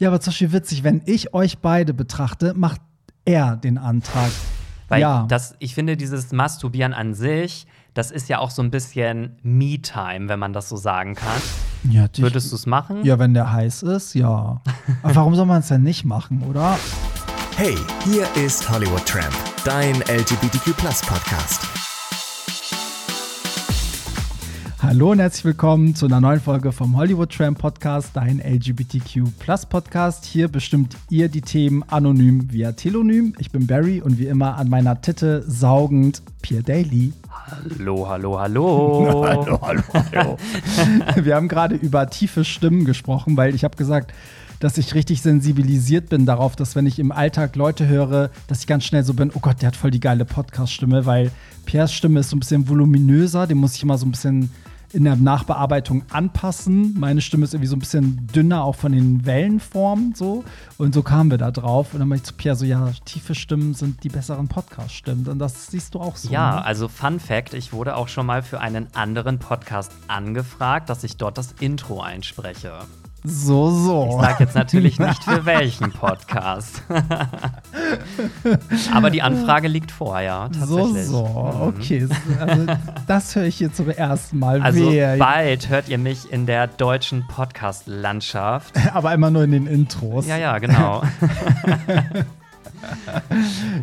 Ja, aber zum Beispiel witzig, wenn ich euch beide betrachte, macht er den Antrag. Weil ja. das, ich finde, dieses Masturbieren an sich, das ist ja auch so ein bisschen Me-Time, wenn man das so sagen kann. ja dich- Würdest du es machen? Ja, wenn der heiß ist, ja. Aber warum soll man es denn nicht machen, oder? Hey, hier ist Hollywood Tramp, dein LGBTQ Hallo und herzlich willkommen zu einer neuen Folge vom Hollywood Tram Podcast, dein LGBTQ Podcast. Hier bestimmt ihr die Themen anonym via Telonym. Ich bin Barry und wie immer an meiner Titte saugend Pierre Daly. Hallo, hallo, hallo. hallo, hallo. Wir haben gerade über tiefe Stimmen gesprochen, weil ich habe gesagt, dass ich richtig sensibilisiert bin darauf, dass wenn ich im Alltag Leute höre, dass ich ganz schnell so bin, oh Gott, der hat voll die geile Podcast-Stimme, weil Pierres Stimme ist so ein bisschen voluminöser, den muss ich immer so ein bisschen in der Nachbearbeitung anpassen. Meine Stimme ist irgendwie so ein bisschen dünner, auch von den Wellenformen so. Und so kamen wir da drauf. Und dann meinte ich zu Pierre so, ja, tiefe Stimmen sind die besseren Podcast-Stimmen. Und das siehst du auch so. Ja, ne? also Fun Fact, ich wurde auch schon mal für einen anderen Podcast angefragt, dass ich dort das Intro einspreche. So, so. Ich sage jetzt natürlich nicht für welchen Podcast. Aber die Anfrage liegt vor, ja, So, tatsächlich. so, Mhm. okay. Also, das höre ich hier zum ersten Mal. Also Wehe. bald hört ihr mich in der deutschen Podcast-Landschaft. Aber immer nur in den Intros. Ja, ja, genau.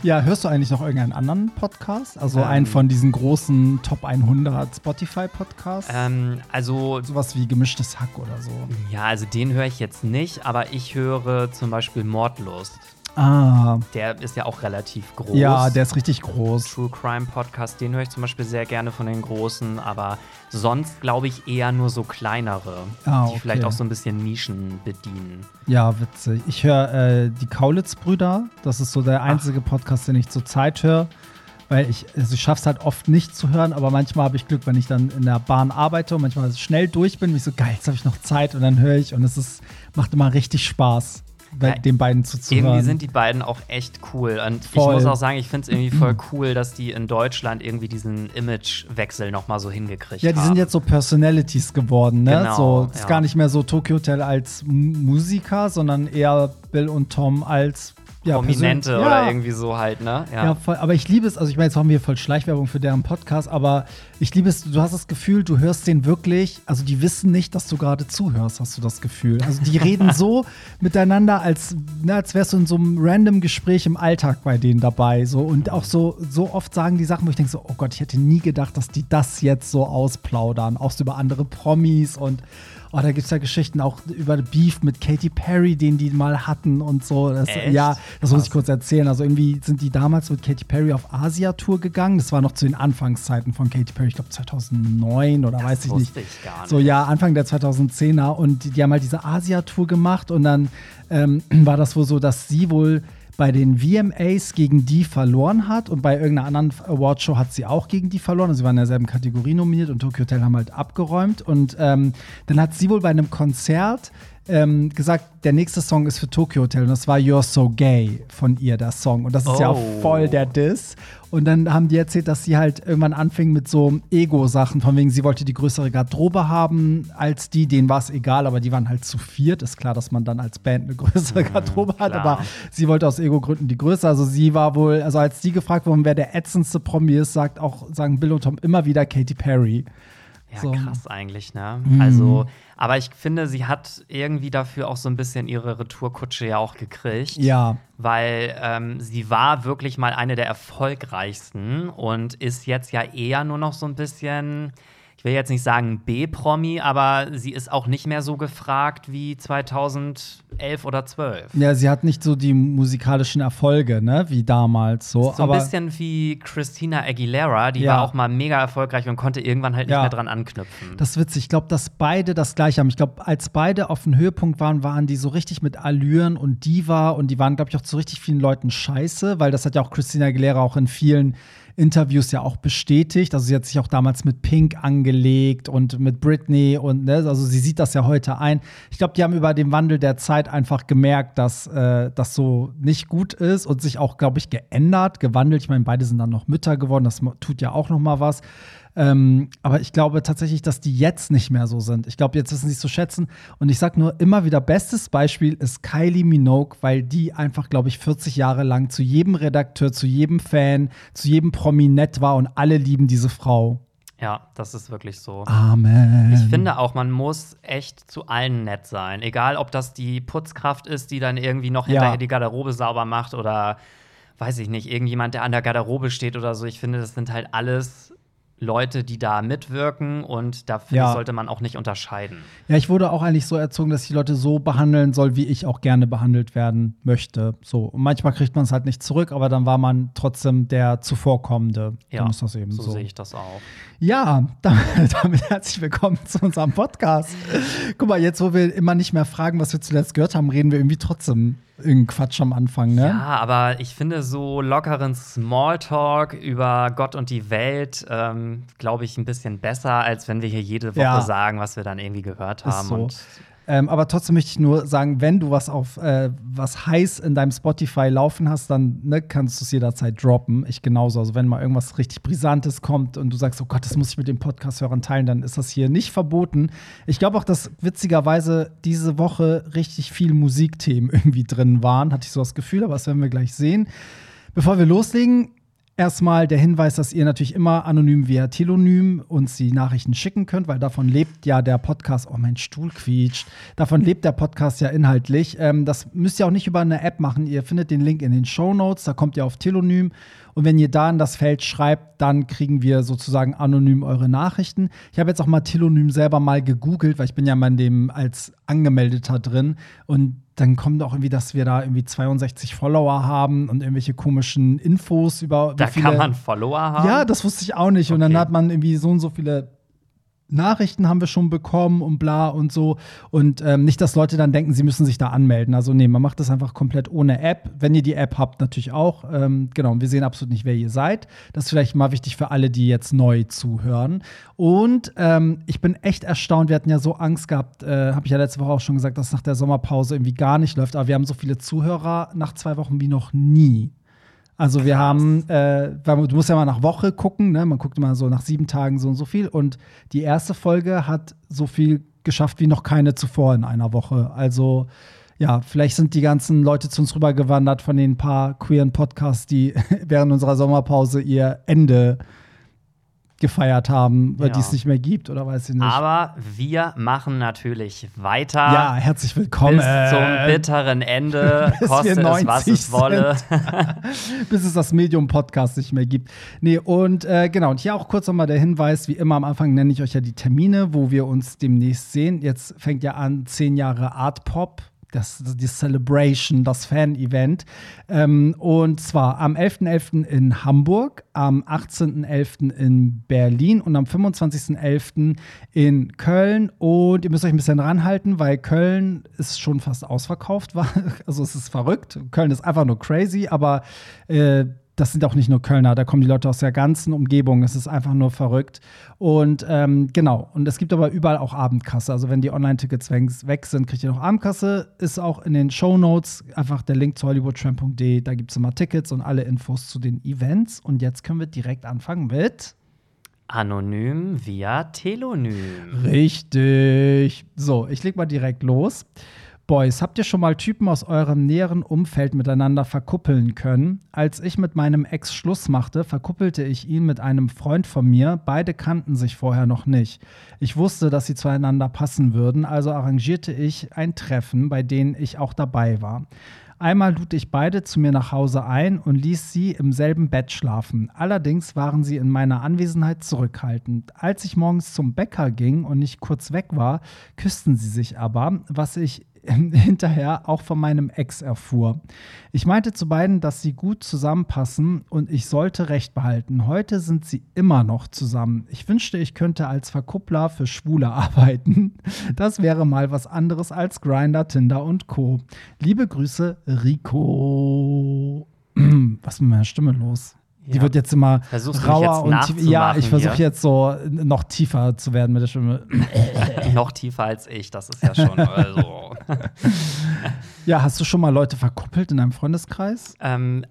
Ja, hörst du eigentlich noch irgendeinen anderen Podcast? Also Ähm. einen von diesen großen Top 100 Spotify-Podcasts? ähm, also, Sowas wie gemischtes Hack oder so. ja, also den höre ich jetzt nicht, aber ich höre zum Beispiel Mordlust. Ah, Der ist ja auch relativ groß. ja, der ist richtig groß. True Crime Podcast, den höre ich zum Beispiel sehr gerne von den großen, aber sonst glaube ich eher nur so kleinere, Ah, die okay. vielleicht auch so ein bisschen Nischen bedienen. Ja, witzig. Ich höre äh, die Kaulitz-Brüder. Das ist so der einzige Podcast, den ich zurzeit höre. Weil ich, also ich schaffe es halt oft nicht zu hören, aber manchmal habe ich Glück, wenn ich dann in der Bahn arbeite und manchmal schnell durch bin, bin ich so, geil, jetzt habe ich noch Zeit und dann höre ich und es ist, macht immer richtig Spaß, bei Ja, den beiden zuzuhören. Irgendwie sind die beiden auch echt cool. Und Voll. ich muss auch sagen, ich finde es irgendwie voll cool, dass die in Deutschland irgendwie diesen Imagewechsel nochmal so hingekriegt ja, die haben. sind jetzt so Personalities geworden, ne? Genau, so, ist ja. gar nicht mehr so Tokyo Hotel als Musiker, sondern eher Bill und Tom als ja, Prominente persön- oder Ja. irgendwie so halt, ne? Ja, voll, aber ich liebe es, also ich meine, jetzt haben wir voll Schleichwerbung für deren Podcast, aber ich liebe es, du hast das Gefühl, du hörst den wirklich, also die wissen nicht, dass du gerade zuhörst, hast du das Gefühl. Also die reden so miteinander, als, ne, als wärst du in so einem random Gespräch im Alltag bei denen dabei. So, und auch so, so oft sagen die Sachen, wo ich denke so, oh Gott, ich hätte nie gedacht, dass die das jetzt so ausplaudern, auch so über andere Promis und Oh, da gibt es ja Geschichten auch über Beef mit Katy Perry, den die mal hatten und so. Das, ja, das muss ich kurz erzählen. Also irgendwie sind die damals mit Katy Perry auf Asia-Tour gegangen. Das war noch zu den Anfangszeiten von Katy Perry, ich glaube 2009 oder weiß ich nicht. ich gar nicht. So ja, Anfang der 2010er und die, die haben halt diese Asia-Tour gemacht und dann ähm, war das wohl so, dass sie wohl bei den VMAs gegen die verloren hat und bei irgendeiner anderen Awardshow hat sie auch gegen die verloren. Also sie waren in derselben Kategorie nominiert und Tokyo Hotel haben halt abgeräumt. Und ähm, dann hat sie wohl bei einem Konzert ähm, gesagt, der nächste Song ist für Tokyo Hotel und das war You're So Gay von ihr, der Song. Und das ist ja Oh. voll der Diss. Und dann haben die erzählt, dass sie halt irgendwann anfing mit so Ego-Sachen, von wegen, sie wollte die größere Garderobe haben als die, denen war es egal, aber die waren halt zu viert. Ist klar, dass man dann als Band eine größere Garderobe hat, klar. aber sie wollte aus Ego-Gründen die größere. Also sie war wohl, also als die gefragt wurden, wer der ätzendste Promi ist, sagt auch, sagen Bill und Tom immer wieder Katy Perry. Ja, So. krass eigentlich, ne? Mhm. Also, aber ich finde, sie hat irgendwie dafür auch so ein bisschen ihre Retourkutsche ja auch gekriegt. Ja, Weil ähm, sie war wirklich mal eine der erfolgreichsten und ist jetzt ja eher nur noch so ein bisschen, will jetzt nicht sagen B-Promi, aber sie ist auch nicht mehr so gefragt wie 2011 oder 12. ja, sie hat nicht so die musikalischen Erfolge, ne, wie damals so. So ein bisschen wie Christina Aguilera, die Ja. war auch mal mega erfolgreich und konnte irgendwann halt nicht Ja. mehr dran anknüpfen. Das ist witzig. Ich glaube, dass beide das gleiche haben. Ich glaube, als beide auf dem Höhepunkt waren, waren die so richtig mit Allüren und Diva und die waren, glaube ich, auch zu richtig vielen Leuten scheiße, weil das hat ja auch Christina Aguilera auch in vielen Interviews ja auch bestätigt. Also sie hat sich auch damals mit Pink angelegt und mit Britney und ne, also sie sieht das ja heute ein. Ich glaube, die haben über den Wandel der Zeit einfach gemerkt, dass äh, das so nicht gut ist und sich auch, glaube ich, geändert, gewandelt. Ich meine, beide sind dann noch Mütter geworden. Das tut ja auch noch mal was. Ähm, aber ich glaube tatsächlich, dass die jetzt nicht mehr so sind. Ich glaube, jetzt wissen sie es zu schätzen. Und ich sage nur immer wieder, bestes Beispiel ist Kylie Minogue, weil die einfach, glaube ich, 40 Jahre lang zu jedem Redakteur, zu jedem Fan, zu jedem Promi nett war und alle lieben diese Frau. Ja, das ist wirklich so. Amen. Ich finde auch, man muss echt zu allen nett sein. Egal, ob das die Putzkraft ist, die dann irgendwie noch hinterher Ja. die Garderobe sauber macht oder weiß ich nicht, irgendjemand, der an der Garderobe steht oder so. Ich finde, das sind halt alles Leute, die da mitwirken und da finde Ja. ich, sollte man auch nicht unterscheiden. Ja, ich wurde auch eigentlich so erzogen, dass ich die Leute so behandeln soll, wie ich auch gerne behandelt werden möchte. So. Und manchmal kriegt man es halt nicht zurück, aber dann war man trotzdem der Zuvorkommende. Ja, dann ist das eben so, so. sehe ich das auch. Ja, damit, damit herzlich willkommen zu unserem Podcast. Guck mal, jetzt, wo wir immer nicht mehr fragen, was wir zuletzt gehört haben, reden wir irgendwie trotzdem irgendeinen Quatsch am Anfang, ne? Ja, aber ich finde so lockeren Smalltalk über Gott und die Welt, ähm, glaube ich, ein bisschen besser, als wenn wir hier jede Woche Ja. sagen, was wir dann irgendwie gehört haben. so. Und Ähm, aber trotzdem möchte ich nur sagen, wenn du was auf äh, was heiß in deinem Spotify laufen hast, dann ne, kannst du es jederzeit droppen. Ich genauso. Also wenn mal irgendwas richtig Brisantes kommt und du sagst, oh Gott, das muss ich mit den Podcast-Hörern teilen, dann ist das hier nicht verboten. Ich glaube auch, dass witzigerweise diese Woche richtig viel Musikthemen irgendwie drin waren. Hatte ich so das Gefühl, aber das werden wir gleich sehen. Bevor wir loslegen, Erstmal der Hinweis, dass ihr natürlich immer anonym via Telonym uns die Nachrichten schicken könnt, weil davon lebt ja der Podcast. Oh, mein Stuhl quietscht. Davon lebt der Podcast ja inhaltlich. Ähm, das müsst ihr auch nicht über eine App machen. Ihr findet den Link in den Show Notes. Da kommt ihr auf Telonym. Und wenn ihr da in das Feld schreibt, dann kriegen wir sozusagen anonym eure Nachrichten. Ich habe jetzt auch mal Telonym selber mal gegoogelt, weil ich bin ja mal in dem als Angemeldeter drin. Und dann kommt auch irgendwie, dass wir da irgendwie 62 Follower haben und irgendwelche komischen Infos über da wie viele kann man Follower haben. ja, das wusste ich auch nicht. Und dann Okay. hat man irgendwie so und so viele Nachrichten haben wir schon bekommen und bla und so. Und ähm, nicht, dass Leute dann denken, sie müssen sich da anmelden. Also nee, man macht das einfach komplett ohne App. Wenn ihr die App habt, natürlich auch. Ähm, genau, wir sehen absolut nicht, wer ihr seid. Das ist vielleicht mal wichtig für alle, die jetzt neu zuhören. Und ähm, ich bin echt erstaunt. Wir hatten ja so Angst gehabt, äh, habe ich ja letzte Woche auch schon gesagt, dass nach der Sommerpause irgendwie gar nicht läuft. Aber wir haben so viele Zuhörer nach zwei Wochen wie noch nie. Also wir Krass. haben, äh, du musst ja mal nach Woche gucken, ne? Man guckt immer so nach sieben Tagen so und so viel. Und die erste Folge hat so viel geschafft wie noch keine zuvor in einer Woche. Also ja, vielleicht sind die ganzen Leute zu uns rübergewandert von den paar queeren Podcasts, die während unserer Sommerpause ihr Ende gefeiert haben, weil Ja. die es nicht mehr gibt oder weiß ich nicht. Aber wir machen natürlich weiter. ja, herzlich willkommen. Bis zum bitteren Ende, koste es, was 90 es wolle. bis es das Medium-Podcast nicht mehr gibt. Nee, und äh, genau, und hier auch kurz nochmal der Hinweis, wie immer am Anfang nenne ich euch ja die Termine, wo wir uns demnächst sehen. Jetzt fängt ja an, zehn Jahre Art Pop. Das, die Celebration, das Fan-Event. Ähm, und zwar am 11.11. in Hamburg, am 18.11. in Berlin und am 25.11. in Köln. Und ihr müsst euch ein bisschen ranhalten, weil Köln ist schon fast ausverkauft. Also es ist verrückt. Köln ist einfach nur crazy, aber äh, das sind auch nicht nur Kölner, da kommen die Leute aus der ganzen Umgebung. Es ist einfach nur verrückt. Und ähm, genau, und es gibt aber überall auch Abendkasse. Also wenn die Online-Tickets weg, sind, kriegt ihr noch Abendkasse. Ist auch in den Show Notes einfach der Link zu hollywoodtramp.de. Da gibt es immer Tickets und alle Infos zu den Events. Und jetzt können wir direkt anfangen mit. Anonym via Telonym. Richtig. So, ich leg mal direkt los. Boys, habt ihr schon mal Typen aus eurem näheren Umfeld miteinander verkuppeln können? Als ich mit meinem Ex Schluss machte, verkuppelte ich ihn mit einem Freund von mir. Beide kannten sich vorher noch nicht. Ich wusste, dass sie zueinander passen würden, also arrangierte ich ein Treffen, bei dem ich auch dabei war. Einmal lud ich beide zu mir nach Hause ein und ließ sie im selben Bett schlafen. Allerdings waren sie in meiner Anwesenheit zurückhaltend. Als ich morgens zum Bäcker ging und nicht kurz weg war, küssten sie sich aber, was ich hinterher auch von meinem Ex erfuhr. Ich meinte zu beiden, dass sie gut zusammenpassen und ich sollte Recht behalten. Heute sind sie immer noch zusammen. Ich wünschte, ich könnte als Verkuppler für Schwule arbeiten. Das wäre mal was anderes als Grinder, Tinder und Co. Liebe Grüße, Rico. Was ist mit meiner Stimme los? Die Ja. wird jetzt immer Versuchst rauer jetzt und ja, ich versuche jetzt so noch tiefer zu werden mit der Stimme. Noch tiefer als ich, das ist ja schon. Also. Ja, hast du schon mal Leute verkuppelt in deinem Freundeskreis? ähm,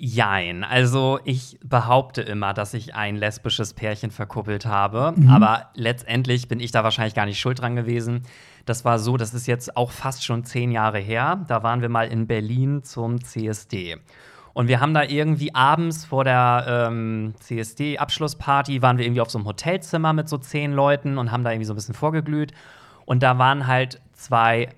Jein. Also ich behaupte immer, dass ich ein lesbisches Pärchen verkuppelt habe. Mhm. Aber letztendlich bin ich da wahrscheinlich gar nicht schuld dran gewesen. Das war so, das ist jetzt auch fast schon zehn Jahre her. Da waren wir mal in Berlin zum CSD. Und wir haben da irgendwie abends vor der ähm, CSD-Abschlussparty, waren wir irgendwie auf so einem Hotelzimmer mit so zehn Leuten und haben da irgendwie so ein bisschen vorgeglüht. Und da waren halt zwei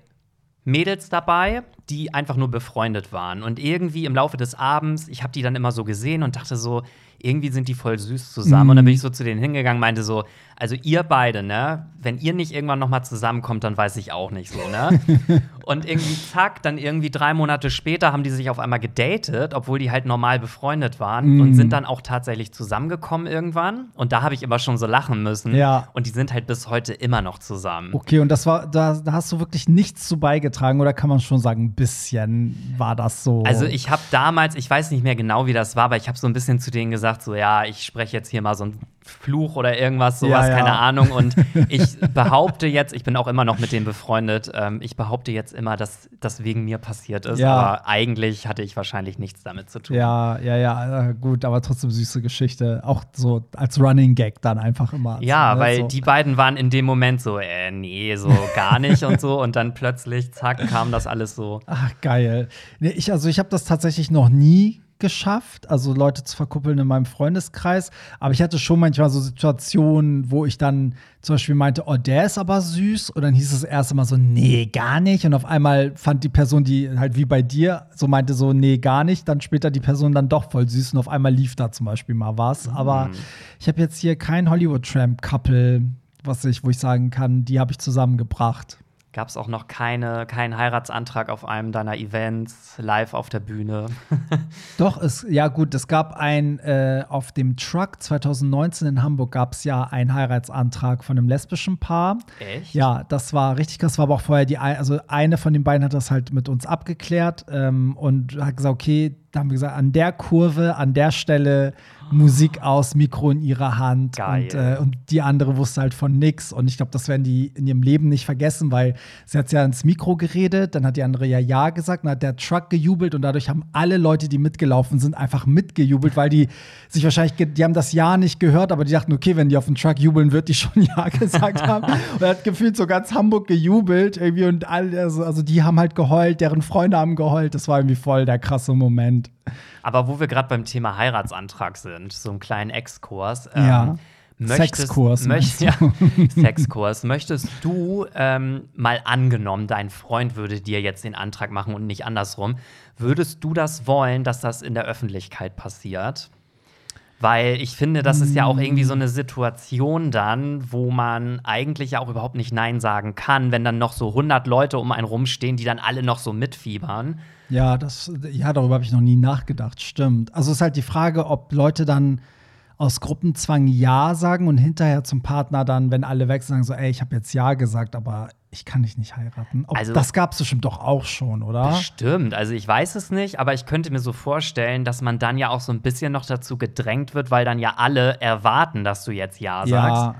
Mädels dabei, die einfach nur befreundet waren. Und irgendwie im Laufe des Abends, ich habe die dann immer so gesehen und dachte so, irgendwie sind die voll süß zusammen. Und dann bin ich so zu denen hingegangen, meinte so, also ihr beide, ne, wenn ihr nicht irgendwann noch mal zusammenkommt, dann weiß ich auch nicht so, ne? und irgendwie zack, dann irgendwie drei Monate später haben die sich auf einmal gedatet, obwohl die halt normal befreundet waren Mhm. und sind dann auch tatsächlich zusammengekommen irgendwann. Und da habe ich immer schon so lachen müssen. Ja. Und die sind halt bis heute immer noch zusammen. Okay, und das war, da, da hast du wirklich nichts zu beigetragen, oder kann man schon sagen, ein bisschen war das so? Also ich habe damals, ich weiß nicht mehr genau, wie das war, aber ich habe so ein bisschen zu denen gesagt, so ja, ich spreche jetzt hier mal so einen Fluch oder irgendwas, sowas, Ja, ja. keine Ahnung. Und ich behaupte jetzt, ich bin auch immer noch mit denen befreundet, ähm, ich behaupte jetzt immer, dass das wegen mir passiert ist. Ja. Aber eigentlich hatte ich wahrscheinlich nichts damit zu tun. Ja, ja, ja, gut, aber trotzdem süße Geschichte. Auch so als Running Gag dann einfach immer. Ja, ne, weil so. die beiden waren in dem Moment so, äh, nee, so gar nicht und so. Und dann plötzlich, zack, kam das alles so. Ach, geil. Nee, ich, also ich habe das tatsächlich noch nie geschafft, also Leute zu verkuppeln in meinem Freundeskreis. Aber ich hatte schon manchmal so Situationen, wo ich dann zum Beispiel meinte, oh, der ist aber süß. Und dann hieß es erst immer so, nee, gar nicht. Und auf einmal fand die Person, die halt wie bei dir so meinte, so, nee, gar nicht. Dann später die Person dann doch voll süß. Und auf einmal lief da zum Beispiel mal was. Aber ich habe jetzt hier kein Hollywood-Tramp-Couple, was ich, wo ich sagen kann, die habe ich zusammengebracht. Gab es auch noch keine, keinen Heiratsantrag auf einem deiner Events, live auf der Bühne? Doch, es, ja gut, es gab ein, äh, auf dem Truck 2019 in Hamburg gab es ja einen Heiratsantrag von einem lesbischen Paar. Echt? Ja, das war richtig krass. War aber auch vorher die, also eine von den beiden hat das halt mit uns abgeklärt ähm, und hat gesagt, okay, da haben wir gesagt, an der Kurve, an der Stelle Musik aus, Mikro in ihrer Hand. Und, äh, und die andere wusste halt von nix. Und ich glaube, das werden die in ihrem Leben nicht vergessen, weil sie hat ja ins Mikro geredet, dann hat die andere ja Ja gesagt, dann hat der Truck gejubelt und dadurch haben alle Leute, die mitgelaufen sind, einfach mitgejubelt, weil die sich wahrscheinlich, die haben das Ja nicht gehört, aber die dachten, okay, wenn die auf den Truck jubeln, wird die schon Ja gesagt haben. Und er hat gefühlt so ganz Hamburg gejubelt irgendwie und alle, also, also die haben halt geheult, deren Freunde haben geheult. Das war irgendwie voll der krasse Moment. Aber wo wir gerade beim Thema Heiratsantrag sind, so einen kleinen Exkurs. Ja. möchtest- Sexkurs, Möcht, ja, Sexkurs. Möchtest du ähm, mal angenommen, dein Freund würde dir jetzt den Antrag machen und nicht andersrum, würdest du das wollen, dass das in der Öffentlichkeit passiert? Weil ich finde, das ist ja auch irgendwie so eine Situation dann, wo man eigentlich ja auch überhaupt nicht Nein sagen kann, wenn dann noch so 100 Leute um einen rumstehen, die dann alle noch so mitfiebern. Ja, das, ja, darüber habe ich noch nie nachgedacht. Stimmt. Also es ist halt die Frage, ob Leute dann aus Gruppenzwang Ja sagen und hinterher zum Partner dann, wenn alle weg sind, sagen so, ey, ich habe jetzt Ja gesagt, aber ich kann dich nicht heiraten. Ob, Also- das gab es bestimmt doch auch schon, oder? Bestimmt. Also ich weiß es nicht, aber ich könnte mir so vorstellen, dass man dann ja auch so ein bisschen noch dazu gedrängt wird, weil dann ja alle erwarten, dass du jetzt Ja sagst. Ja.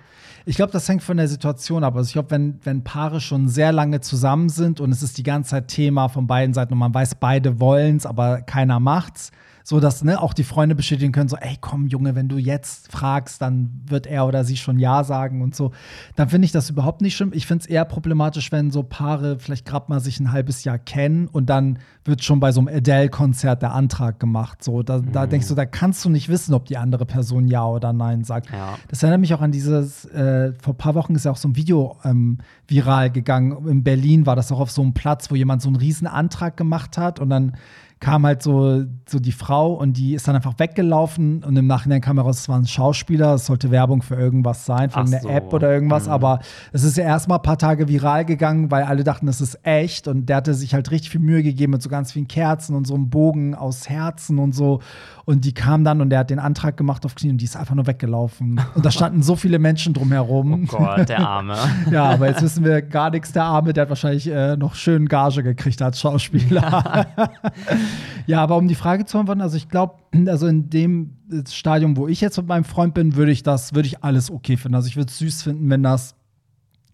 Ich glaube, das hängt von der Situation ab. Also ich glaube, wenn, wenn Paare schon sehr lange zusammen sind und es ist die ganze Zeit Thema von beiden Seiten und man weiß, beide wollen es, aber keiner macht's, so dass ne, auch die Freunde bestätigen können, so, ey, komm, Junge, wenn du jetzt fragst, dann wird er oder sie schon Ja sagen und so. Dann finde ich das überhaupt nicht schlimm. Ich finde es eher problematisch, wenn so Paare vielleicht gerade mal sich ein halbes Jahr kennen und dann wird schon bei so einem Adele-Konzert der Antrag gemacht. So, da, da denkst du, da kannst du nicht wissen, ob die andere Person Ja oder Nein sagt. Ja. Das erinnert mich auch an dieses, äh, vor ein paar Wochen ist ja auch so ein Video ähm, viral gegangen. In Berlin war das auch auf so einem Platz, wo jemand so einen riesen Antrag gemacht hat und dann kam halt so, so die Frau und die ist dann einfach weggelaufen und im Nachhinein kam heraus, es war ein Schauspieler, es sollte Werbung für irgendwas sein, für Ach irgendeine so. App oder irgendwas, Mhm. aber es ist ja erstmal ein paar Tage viral gegangen, weil alle dachten, das ist echt und der hatte sich halt richtig viel Mühe gegeben mit so ganz vielen Kerzen und so einem Bogen aus Herzen und so und die kam dann und der hat den Antrag gemacht auf Knie und die ist einfach nur weggelaufen und da standen so viele Menschen drumherum. Oh Gott, der Arme. Ja, aber jetzt wissen wir gar nichts. Der Arme, der hat wahrscheinlich äh, noch schön Gage gekriegt als Schauspieler. ja, aber um die Frage zu antworten, also ich glaube, also in dem Stadium, wo ich jetzt mit meinem Freund bin, würde ich das, würde ich alles okay finden. Also ich würde es süß finden, wenn das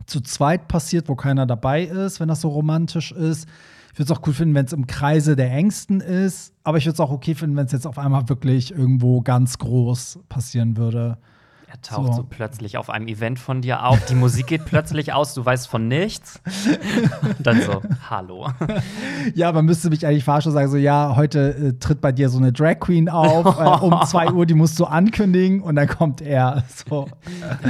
zu zweit passiert, wo keiner dabei ist, wenn das so romantisch ist. Ich würde es auch cool finden, wenn es im Kreise der Ängsten ist. Aber ich würde es auch okay finden, wenn es jetzt auf einmal wirklich irgendwo ganz groß passieren würde. Er taucht so. so. plötzlich auf einem Event von dir auf, die Musik geht plötzlich aus, du weißt von nichts. Und dann so, hallo. Ja, man müsste mich eigentlich verarschen und sagen, so, ja, heute äh, tritt bei dir so eine Drag Queen auf, äh, um 2 Uhr, die musst du ankündigen und dann kommt er. So.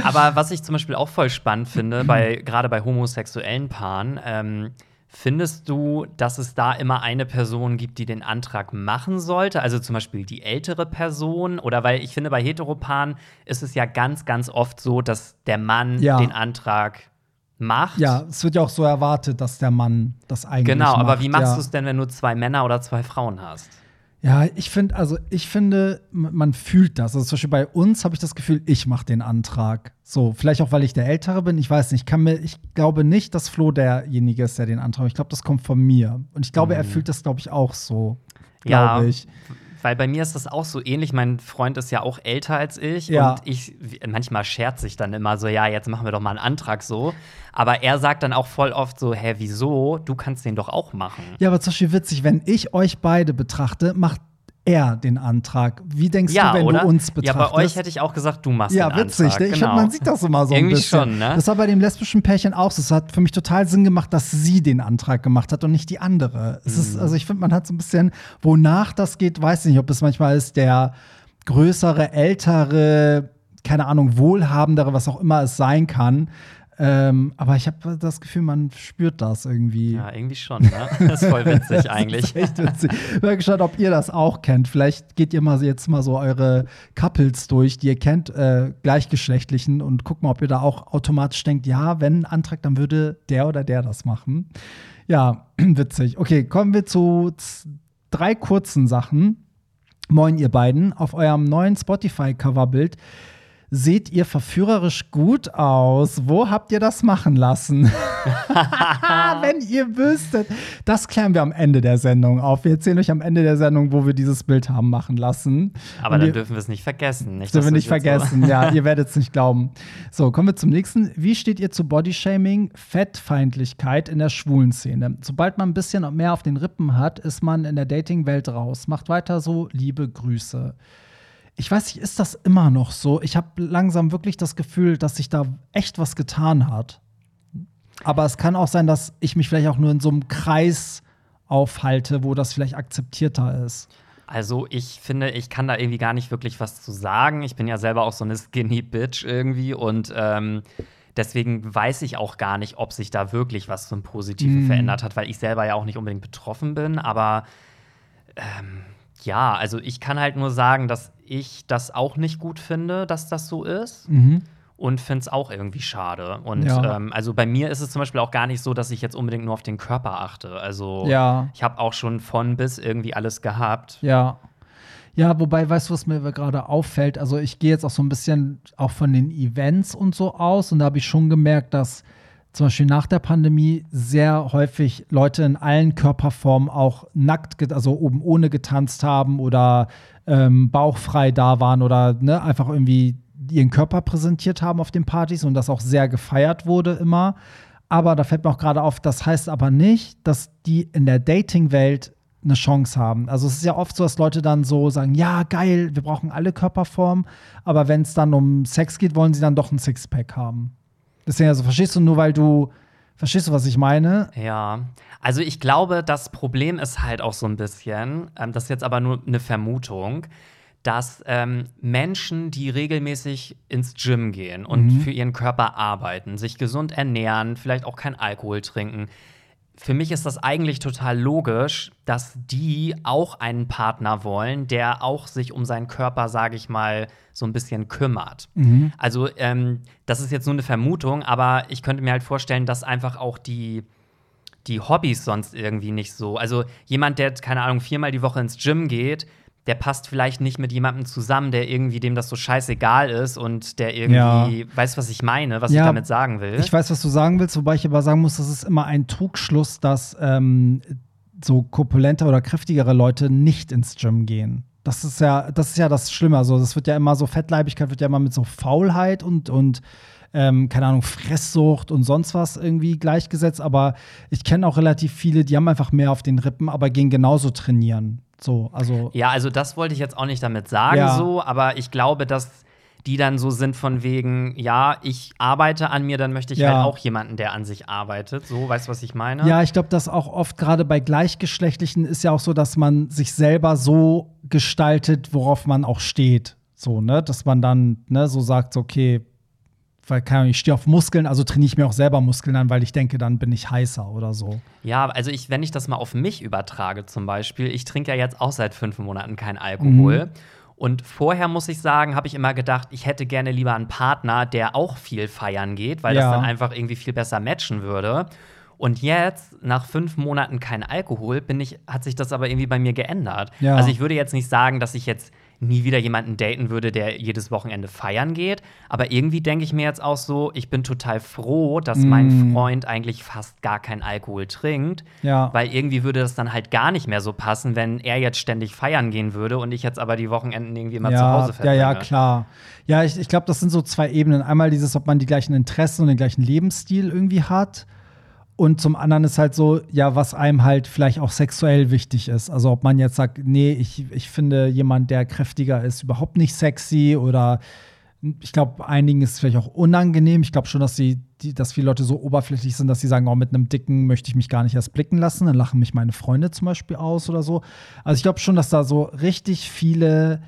Aber was ich zum Beispiel auch voll spannend finde, bei, gerade bei homosexuellen Paaren, ähm, Findest du, dass es da immer eine Person gibt, die den Antrag machen sollte? Also zum Beispiel die ältere Person? Oder weil ich finde, bei Heteropan ist es ja ganz, ganz oft so, dass der Mann ja. den Antrag macht. Ja, es wird ja auch so erwartet, dass der Mann das eigentlich genau, macht. Genau, aber wie machst ja. du es denn, wenn du zwei Männer oder zwei Frauen hast? Ja, ich finde, also ich finde, man fühlt das. Also zum Beispiel bei uns habe ich das Gefühl, ich mache den Antrag. So, vielleicht auch, weil ich der Ältere bin. Ich weiß nicht. Ich, kann mir, ich glaube nicht, dass Flo derjenige ist, der den Antrag. Ich glaube, das kommt von mir. Und ich glaube, mhm. er fühlt das, glaube ich, auch so. Ja, ich. Weil bei mir ist das auch so ähnlich. Mein Freund ist ja auch älter als ich. Ja. Und ich, manchmal scherze ich dann immer so, ja, jetzt machen wir doch mal einen Antrag so. Aber er sagt dann auch voll oft so, hä, wieso? Du kannst den doch auch machen. Ja, aber zum Beispiel witzig, wenn ich euch beide betrachte, macht er den Antrag. Wie denkst ja, du, wenn oder? du uns betrachtest? Ja, bei euch hätte ich auch gesagt, du machst ja, den witzig, Antrag. Ne? Ich genau. man sieht das immer so Irgendwie ein bisschen. schon, ne? Das war bei dem lesbischen Pärchen auch so. Es hat für mich total Sinn gemacht, dass sie den Antrag gemacht hat und nicht die andere. Es mhm. ist, also ich finde, man hat so ein bisschen, wonach das geht, weiß ich nicht, ob es manchmal ist der größere, ältere, keine Ahnung, wohlhabendere, was auch immer es sein kann, ähm, aber ich habe das Gefühl, man spürt das irgendwie. Ja, irgendwie schon, ne? Das ist voll witzig eigentlich. echt witzig. Ich bin gespannt, ob ihr das auch kennt. Vielleicht geht ihr mal jetzt mal so eure Couples durch, die ihr kennt, äh, gleichgeschlechtlichen, und guckt mal, ob ihr da auch automatisch denkt, ja, wenn ein Antrag, dann würde der oder der das machen. Ja, witzig. Okay, kommen wir zu drei kurzen Sachen. Moin, ihr beiden. Auf eurem neuen Spotify-Coverbild seht ihr verführerisch gut aus. Wo habt ihr das machen lassen? Wenn ihr wüsstet. Das klären wir am Ende der Sendung auf. Wir erzählen euch am Ende der Sendung, wo wir dieses Bild haben machen lassen. Aber Und dann dürfen wir es nicht vergessen. Nicht, dürfen wir nicht vergessen, so. ja. Ihr werdet es nicht glauben. So, kommen wir zum nächsten. Wie steht ihr zu Bodyshaming, Fettfeindlichkeit in der schwulen Szene? Sobald man ein bisschen mehr auf den Rippen hat, ist man in der Dating-Welt raus. Macht weiter so. Liebe Grüße ich weiß nicht, ist das immer noch so? Ich habe langsam wirklich das Gefühl, dass sich da echt was getan hat. Aber es kann auch sein, dass ich mich vielleicht auch nur in so einem Kreis aufhalte, wo das vielleicht akzeptierter ist. Also ich finde, ich kann da irgendwie gar nicht wirklich was zu sagen. Ich bin ja selber auch so eine Skinny Bitch irgendwie und ähm, deswegen weiß ich auch gar nicht, ob sich da wirklich was zum Positiven mm. verändert hat, weil ich selber ja auch nicht unbedingt betroffen bin. Aber ähm, ja, also ich kann halt nur sagen, dass ich das auch nicht gut finde, dass das so ist. Mhm. Und finde es auch irgendwie schade. Und ja. ähm, also bei mir ist es zum Beispiel auch gar nicht so, dass ich jetzt unbedingt nur auf den Körper achte. Also ja. ich habe auch schon von bis irgendwie alles gehabt. Ja. Ja, wobei, weißt du, was mir gerade auffällt? Also ich gehe jetzt auch so ein bisschen auch von den Events und so aus und da habe ich schon gemerkt, dass zum Beispiel nach der Pandemie sehr häufig Leute in allen Körperformen auch nackt, also oben ohne getanzt haben oder ähm, bauchfrei da waren oder ne, einfach irgendwie ihren Körper präsentiert haben auf den Partys und das auch sehr gefeiert wurde immer. Aber da fällt mir auch gerade auf, das heißt aber nicht, dass die in der Dating-Welt eine Chance haben. Also es ist ja oft so, dass Leute dann so sagen, ja, geil, wir brauchen alle Körperformen, aber wenn es dann um Sex geht, wollen sie dann doch ein Sixpack haben. Deswegen, also verstehst du nur, weil du, verstehst du, was ich meine? Ja, also ich glaube, das Problem ist halt auch so ein bisschen, ähm, das ist jetzt aber nur eine Vermutung, dass ähm, Menschen, die regelmäßig ins Gym gehen und mhm. für ihren Körper arbeiten, sich gesund ernähren, vielleicht auch kein Alkohol trinken, für mich ist das eigentlich total logisch, dass die auch einen Partner wollen, der auch sich um seinen Körper, sage ich mal, so ein bisschen kümmert. Mhm. Also ähm, das ist jetzt nur eine Vermutung, aber ich könnte mir halt vorstellen, dass einfach auch die die Hobbys sonst irgendwie nicht so. Also jemand, der keine Ahnung viermal die Woche ins Gym geht, der passt vielleicht nicht mit jemandem zusammen, der irgendwie dem das so scheißegal ist und der irgendwie, ja. weißt was ich meine, was ja, ich damit sagen will. Ich weiß, was du sagen willst, wobei ich aber sagen muss, das ist immer ein Trugschluss, dass ähm, so korpulente oder kräftigere Leute nicht ins Gym gehen. Das ist ja, das ist ja das Schlimme. Also, das wird ja immer so, Fettleibigkeit wird ja immer mit so Faulheit und, und ähm, keine Ahnung, Fresssucht und sonst was irgendwie gleichgesetzt. Aber ich kenne auch relativ viele, die haben einfach mehr auf den Rippen, aber gehen genauso trainieren. So, also. Ja, also das wollte ich jetzt auch nicht damit sagen, Ja. so, aber ich glaube, dass die dann so sind von wegen, ja, ich arbeite an mir, dann möchte ich Ja. halt auch jemanden, der an sich arbeitet. So, weißt du, was ich meine? Ja, ich glaube, dass auch oft gerade bei Gleichgeschlechtlichen ist ja auch so, dass man sich selber so gestaltet, worauf man auch steht. So, ne? Dass man dann ne, so sagt, okay, weil ich stehe auf Muskeln, also trainiere ich mir auch selber Muskeln an, weil ich denke, dann bin ich heißer oder so. Ja, also ich, wenn ich das mal auf mich übertrage, zum Beispiel, ich trinke ja jetzt auch seit fünf Monaten keinen Alkohol. Mhm. Und vorher muss ich sagen, habe ich immer gedacht, ich hätte gerne lieber einen Partner, der auch viel feiern geht, weil Ja. das dann einfach irgendwie viel besser matchen würde. Und jetzt, nach fünf Monaten kein Alkohol, bin ich, hat sich das aber irgendwie bei mir geändert. Ja. Also ich würde jetzt nicht sagen, dass ich jetzt nie wieder jemanden daten würde, der jedes Wochenende feiern geht. Aber irgendwie denke ich mir jetzt auch so, ich bin total froh, dass mein Mm. Freund eigentlich fast gar keinen Alkohol trinkt. Ja. Weil irgendwie würde das dann halt gar nicht mehr so passen, wenn er jetzt ständig feiern gehen würde und ich jetzt aber die Wochenenden irgendwie immer zu ja, Hause ja, verbringe. ja, klar. Ja, ich, ich glaube, das sind so zwei Ebenen. Einmal dieses, ob man die gleichen Interessen und den gleichen Lebensstil irgendwie hat. Und zum anderen ist halt so, ja, was einem halt vielleicht auch sexuell wichtig ist. Also ob man jetzt sagt, nee, ich, ich finde jemand, der kräftiger ist, überhaupt nicht sexy oder ich glaube, einigen ist es vielleicht auch unangenehm. Ich glaube schon, dass sie, die, dass viele Leute so oberflächlich sind, dass sie sagen, oh, mit einem Dicken möchte ich mich gar nicht erst blicken lassen. Dann lachen mich meine Freunde zum Beispiel aus oder so. Also ich glaube schon, dass da so richtig viele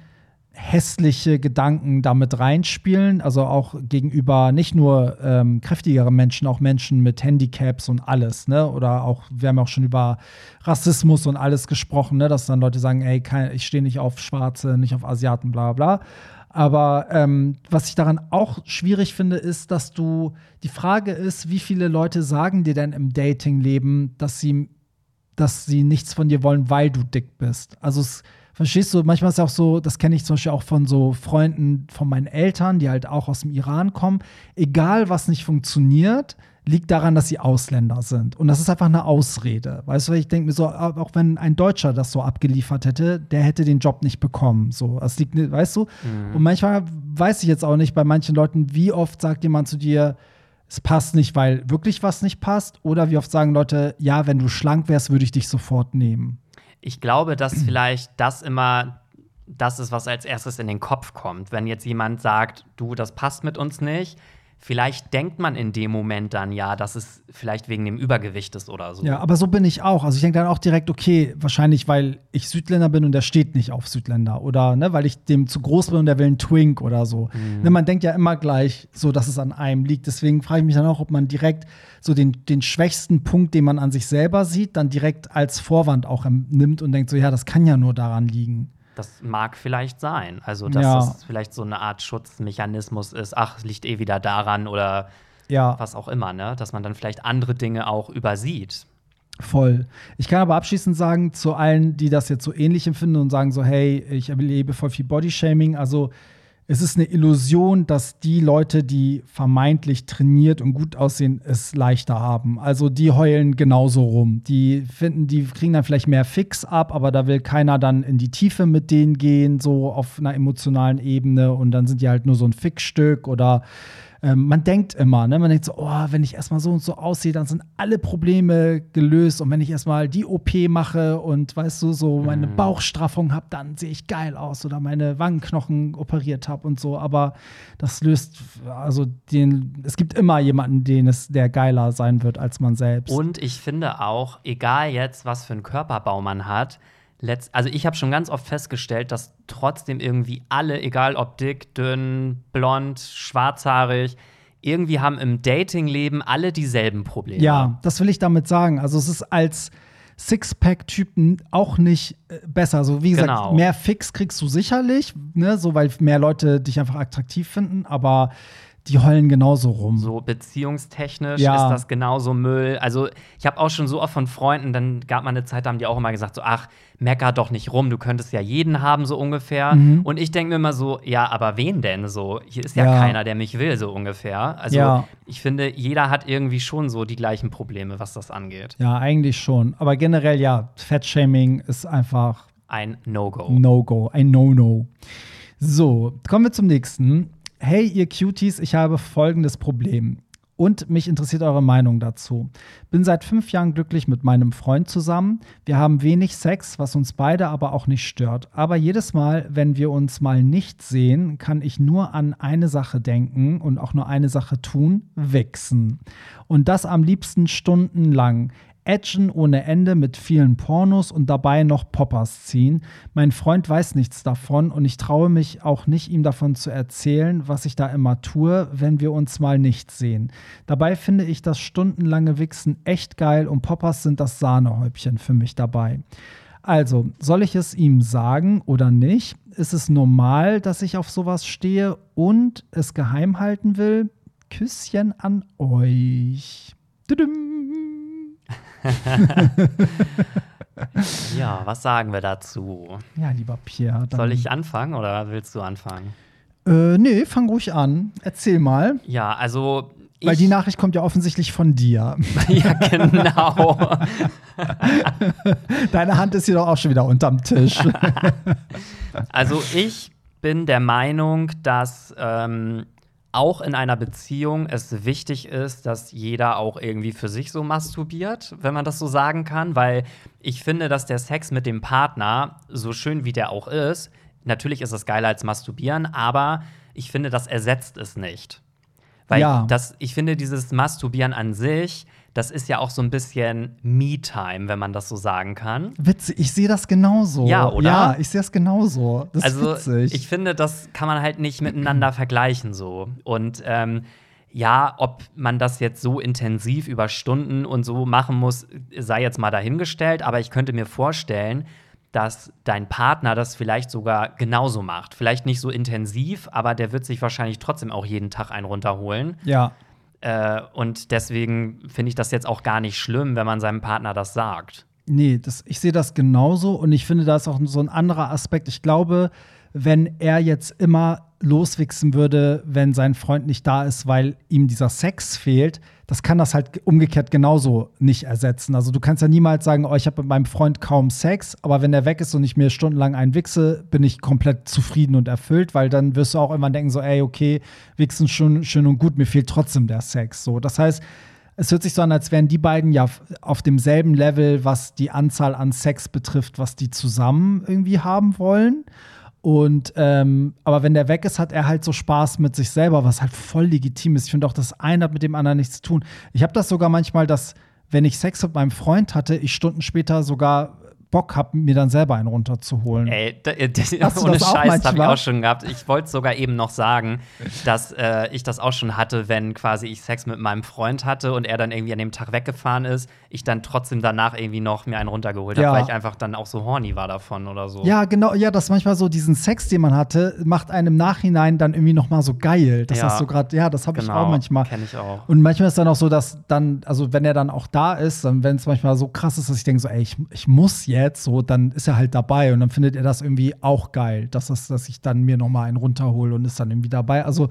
hässliche Gedanken damit reinspielen, also auch gegenüber nicht nur ähm, kräftigeren Menschen, auch Menschen mit Handicaps und alles, ne? Oder auch, wir haben auch schon über Rassismus und alles gesprochen, ne? Dass dann Leute sagen, ey, kein, ich stehe nicht auf Schwarze, nicht auf Asiaten, bla bla. Aber ähm, was ich daran auch schwierig finde, ist, dass du die Frage ist, wie viele Leute sagen dir denn im Datingleben, dass sie dass sie nichts von dir wollen, weil du dick bist. Also es, verstehst du, manchmal ist es auch so, das kenne ich zum Beispiel auch von so Freunden von meinen Eltern, die halt auch aus dem Iran kommen. Egal, was nicht funktioniert, liegt daran, dass sie Ausländer sind. Und das ist einfach eine Ausrede. Weißt du, ich denke mir so, auch wenn ein Deutscher das so abgeliefert hätte, der hätte den Job nicht bekommen. So, das liegt, nicht- weißt du? Und manchmal weiß ich jetzt auch nicht bei manchen Leuten, wie oft sagt jemand zu dir, es passt nicht, weil wirklich was nicht passt. Oder wie oft sagen Leute, ja, wenn du schlank wärst, würde ich dich sofort nehmen. Ich glaube, dass vielleicht das immer das ist, was als erstes in den Kopf kommt. Wenn jetzt jemand sagt, du, das passt mit uns nicht, vielleicht denkt man in dem Moment dann ja, dass es vielleicht wegen dem Übergewicht ist oder so. Ja, aber so bin ich auch. Also ich denke dann auch direkt, okay, wahrscheinlich, weil ich Südländer bin und der steht nicht auf Südländer. Oder ne, weil ich dem zu groß bin und der will einen Twink oder so. Ne, man denkt ja immer gleich so, dass es an einem liegt. Deswegen frage ich mich dann auch, ob man direkt so den, den schwächsten Punkt, den man an sich selber sieht, dann direkt als Vorwand auch nimmt und denkt so, ja, das kann ja nur daran liegen. Das mag vielleicht sein. Also, dass Ja. das vielleicht so eine Art Schutzmechanismus ist. Ach, es liegt eh wieder daran oder Ja. was auch immer, ne? Dass man dann vielleicht andere Dinge auch übersieht. Voll. Ich kann aber abschließend sagen, zu allen, die das jetzt so ähnlich empfinden und sagen so, hey, ich erlebe voll viel Bodyshaming, also es ist eine Illusion, dass die Leute, die vermeintlich trainiert und gut aussehen, es leichter haben. Also die heulen genauso rum. Die finden, die kriegen dann vielleicht mehr Fix ab, aber da will keiner dann in die Tiefe mit denen gehen, so auf einer emotionalen Ebene und dann sind die halt nur so ein Fixstück oder ähm, man denkt immer, ne? man denkt so, oh, wenn ich erstmal so und so aussehe, dann sind alle Probleme gelöst. Und wenn ich erstmal die OP mache und weißt du, so meine Bauchstraffung habe, dann sehe ich geil aus oder meine Wangenknochen operiert habe und so. Aber das löst, also den, es gibt immer jemanden, den es, der geiler sein wird als man selbst. Und ich finde auch, egal jetzt, was für einen Körperbau man hat, letzt also ich habe schon ganz oft festgestellt, dass trotzdem irgendwie alle, egal ob dick, dünn, blond, schwarzhaarig, irgendwie haben im Datingleben alle dieselben Probleme. Ja, das will ich damit sagen. Also es ist als Sixpack-Typen auch nicht äh, besser. So wie gesagt, Genau. mehr Fix kriegst du sicherlich, ne? so weil mehr Leute dich einfach attraktiv finden, aber die heulen genauso rum. So beziehungstechnisch Ja. ist das genauso Müll. Also, ich habe auch schon so oft von Freunden, dann gab man eine Zeit, da haben die auch immer gesagt: so, ach, mecker doch nicht rum, du könntest ja jeden haben, so ungefähr. Mhm. Und ich denke mir immer so, ja, aber wen denn so? Hier ist ja, Ja. keiner, der mich will, so ungefähr. Also, Ja. ich finde, jeder hat irgendwie schon so die gleichen Probleme, was das angeht. Ja, eigentlich schon. Aber generell ja, Fettshaming ist einfach ein No-Go. No-Go, ein No-No. So, kommen wir zum nächsten. Hey, ihr Cuties, ich habe folgendes Problem. Und mich interessiert eure Meinung dazu. Bin seit fünf Jahren glücklich mit meinem Freund zusammen. Wir haben wenig Sex, was uns beide aber auch nicht stört. Aber jedes Mal, wenn wir uns mal nicht sehen, kann ich nur an eine Sache denken und auch nur eine Sache tun: wichsen. Und das am liebsten stundenlang. Action ohne Ende mit vielen Pornos und dabei noch Poppers ziehen. Mein Freund weiß nichts davon und ich traue mich auch nicht, ihm davon zu erzählen, was ich da immer tue, wenn wir uns mal nicht sehen. Dabei finde ich das stundenlange Wichsen echt geil und Poppers sind das Sahnehäubchen für mich dabei. Also, soll ich es ihm sagen oder nicht? Ist es normal, dass ich auf sowas stehe und es geheim halten will? Küsschen an euch. Tudum. ja, was sagen wir dazu? Ja, lieber Pierre. Soll ich anfangen oder willst du anfangen? Äh, nee, fang ruhig an. Erzähl mal. Ja, also. Weil die Nachricht kommt ja offensichtlich von dir. ja, genau. Deine Hand ist hier doch auch schon wieder unterm Tisch. also ich bin der Meinung, dass ähm, auch in einer Beziehung es wichtig ist, dass jeder auch irgendwie für sich so masturbiert, wenn man das so sagen kann, weil ich finde, dass der Sex mit dem Partner, so schön wie der auch ist, natürlich ist es geiler als masturbieren, aber ich finde, das ersetzt es nicht. Weil ja. das, ich finde, dieses Masturbieren an sich das ist ja auch so ein bisschen Me-Time, wenn man das so sagen kann. Witzig, ich sehe das genauso. Ja, oder? Ja, ich sehe das genauso. Das also, ist witzig. ich finde, das kann man halt nicht miteinander vergleichen so. Und ähm, ja, ob man das jetzt so intensiv über Stunden und so machen muss, sei jetzt mal dahingestellt. Aber ich könnte mir vorstellen, dass dein Partner das vielleicht sogar genauso macht. Vielleicht nicht so intensiv, aber der wird sich wahrscheinlich trotzdem auch jeden Tag einen runterholen. Ja. Äh, und deswegen finde ich das jetzt auch gar nicht schlimm, wenn man seinem Partner das sagt. Nee, das, ich sehe das genauso und ich finde, da ist auch so ein anderer Aspekt. Ich glaube, wenn er jetzt immer loswichsen würde, wenn sein Freund nicht da ist, weil ihm dieser Sex fehlt, das kann das halt umgekehrt genauso nicht ersetzen. Also du kannst ja niemals sagen, oh, ich habe mit meinem Freund kaum Sex, aber wenn er weg ist und ich mir stundenlang einen wichse, bin ich komplett zufrieden und erfüllt, weil dann wirst du auch irgendwann denken, so, ey, okay, wichsen schon schön und gut, mir fehlt trotzdem der Sex. So, das heißt, es hört sich so an, als wären die beiden ja auf demselben Level, was die Anzahl an Sex betrifft, was die zusammen irgendwie haben wollen. Und ähm, aber wenn der weg ist, hat er halt so Spaß mit sich selber, was halt voll legitim ist. Ich finde auch, das eine hat mit dem anderen nichts zu tun. Ich habe das sogar manchmal, dass wenn ich Sex mit meinem Freund hatte, ich Stunden später sogar Bock habe, mir dann selber einen runterzuholen. Ey, das, das, ohne Scheiß habe ich auch schon gehabt. Ich wollte sogar eben noch sagen, dass äh, ich das auch schon hatte, wenn quasi ich Sex mit meinem Freund hatte und er dann irgendwie an dem Tag weggefahren ist, ich dann trotzdem danach irgendwie noch mir einen runtergeholt habe, weil ich einfach dann auch so horny war davon oder so. Ja, genau, ja, das manchmal so diesen Sex, den man hatte, macht einem im Nachhinein dann irgendwie noch mal so geil. Das ja. hast du gerade, ja, das habe genau, ich auch manchmal. Kenn ich auch. Und manchmal ist dann auch so, dass dann, also wenn er dann auch da ist, dann wenn es manchmal so krass ist, dass ich denke so, ey, ich, ich muss jetzt jetzt, so, dann ist er halt dabei und dann findet er das irgendwie auch geil, dass, das, dass ich dann mir nochmal einen runterhole und ist dann irgendwie dabei. Also